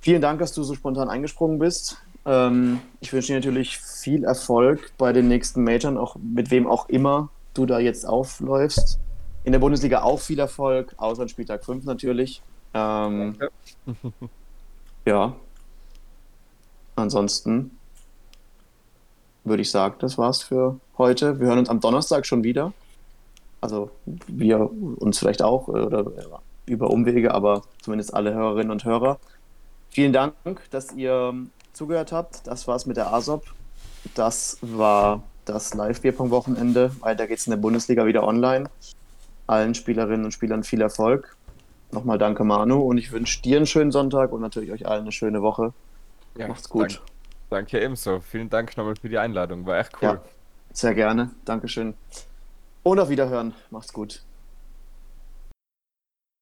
Vielen Dank, dass du so spontan eingesprungen bist. Ähm, ich wünsche dir natürlich viel Erfolg bei den nächsten Majors, auch mit wem auch immer du da jetzt aufläufst. In der Bundesliga auch viel Erfolg, außer an Spieltag 5 natürlich. Ähm, ja. Ansonsten würde ich sagen, das war's für heute. Wir hören uns am Donnerstag schon wieder. Also wir uns vielleicht auch äh, oder über Umwege, aber zumindest alle Hörerinnen und Hörer. Vielen Dank, dass ihr zugehört habt. Das war's mit der ASOP. Das war das Live-Bierpong-Wochenende. Weiter geht's in der Bundesliga wieder online. Allen Spielerinnen und Spielern viel Erfolg. Nochmal danke, Manu. Und ich wünsche dir einen schönen Sonntag und natürlich euch allen eine schöne Woche. Ja, Macht's gut. Danke, danke ebenso. Vielen Dank nochmal für die Einladung. War echt cool. Ja. Sehr gerne. Dankeschön. Und auf Wiederhören. Macht's gut.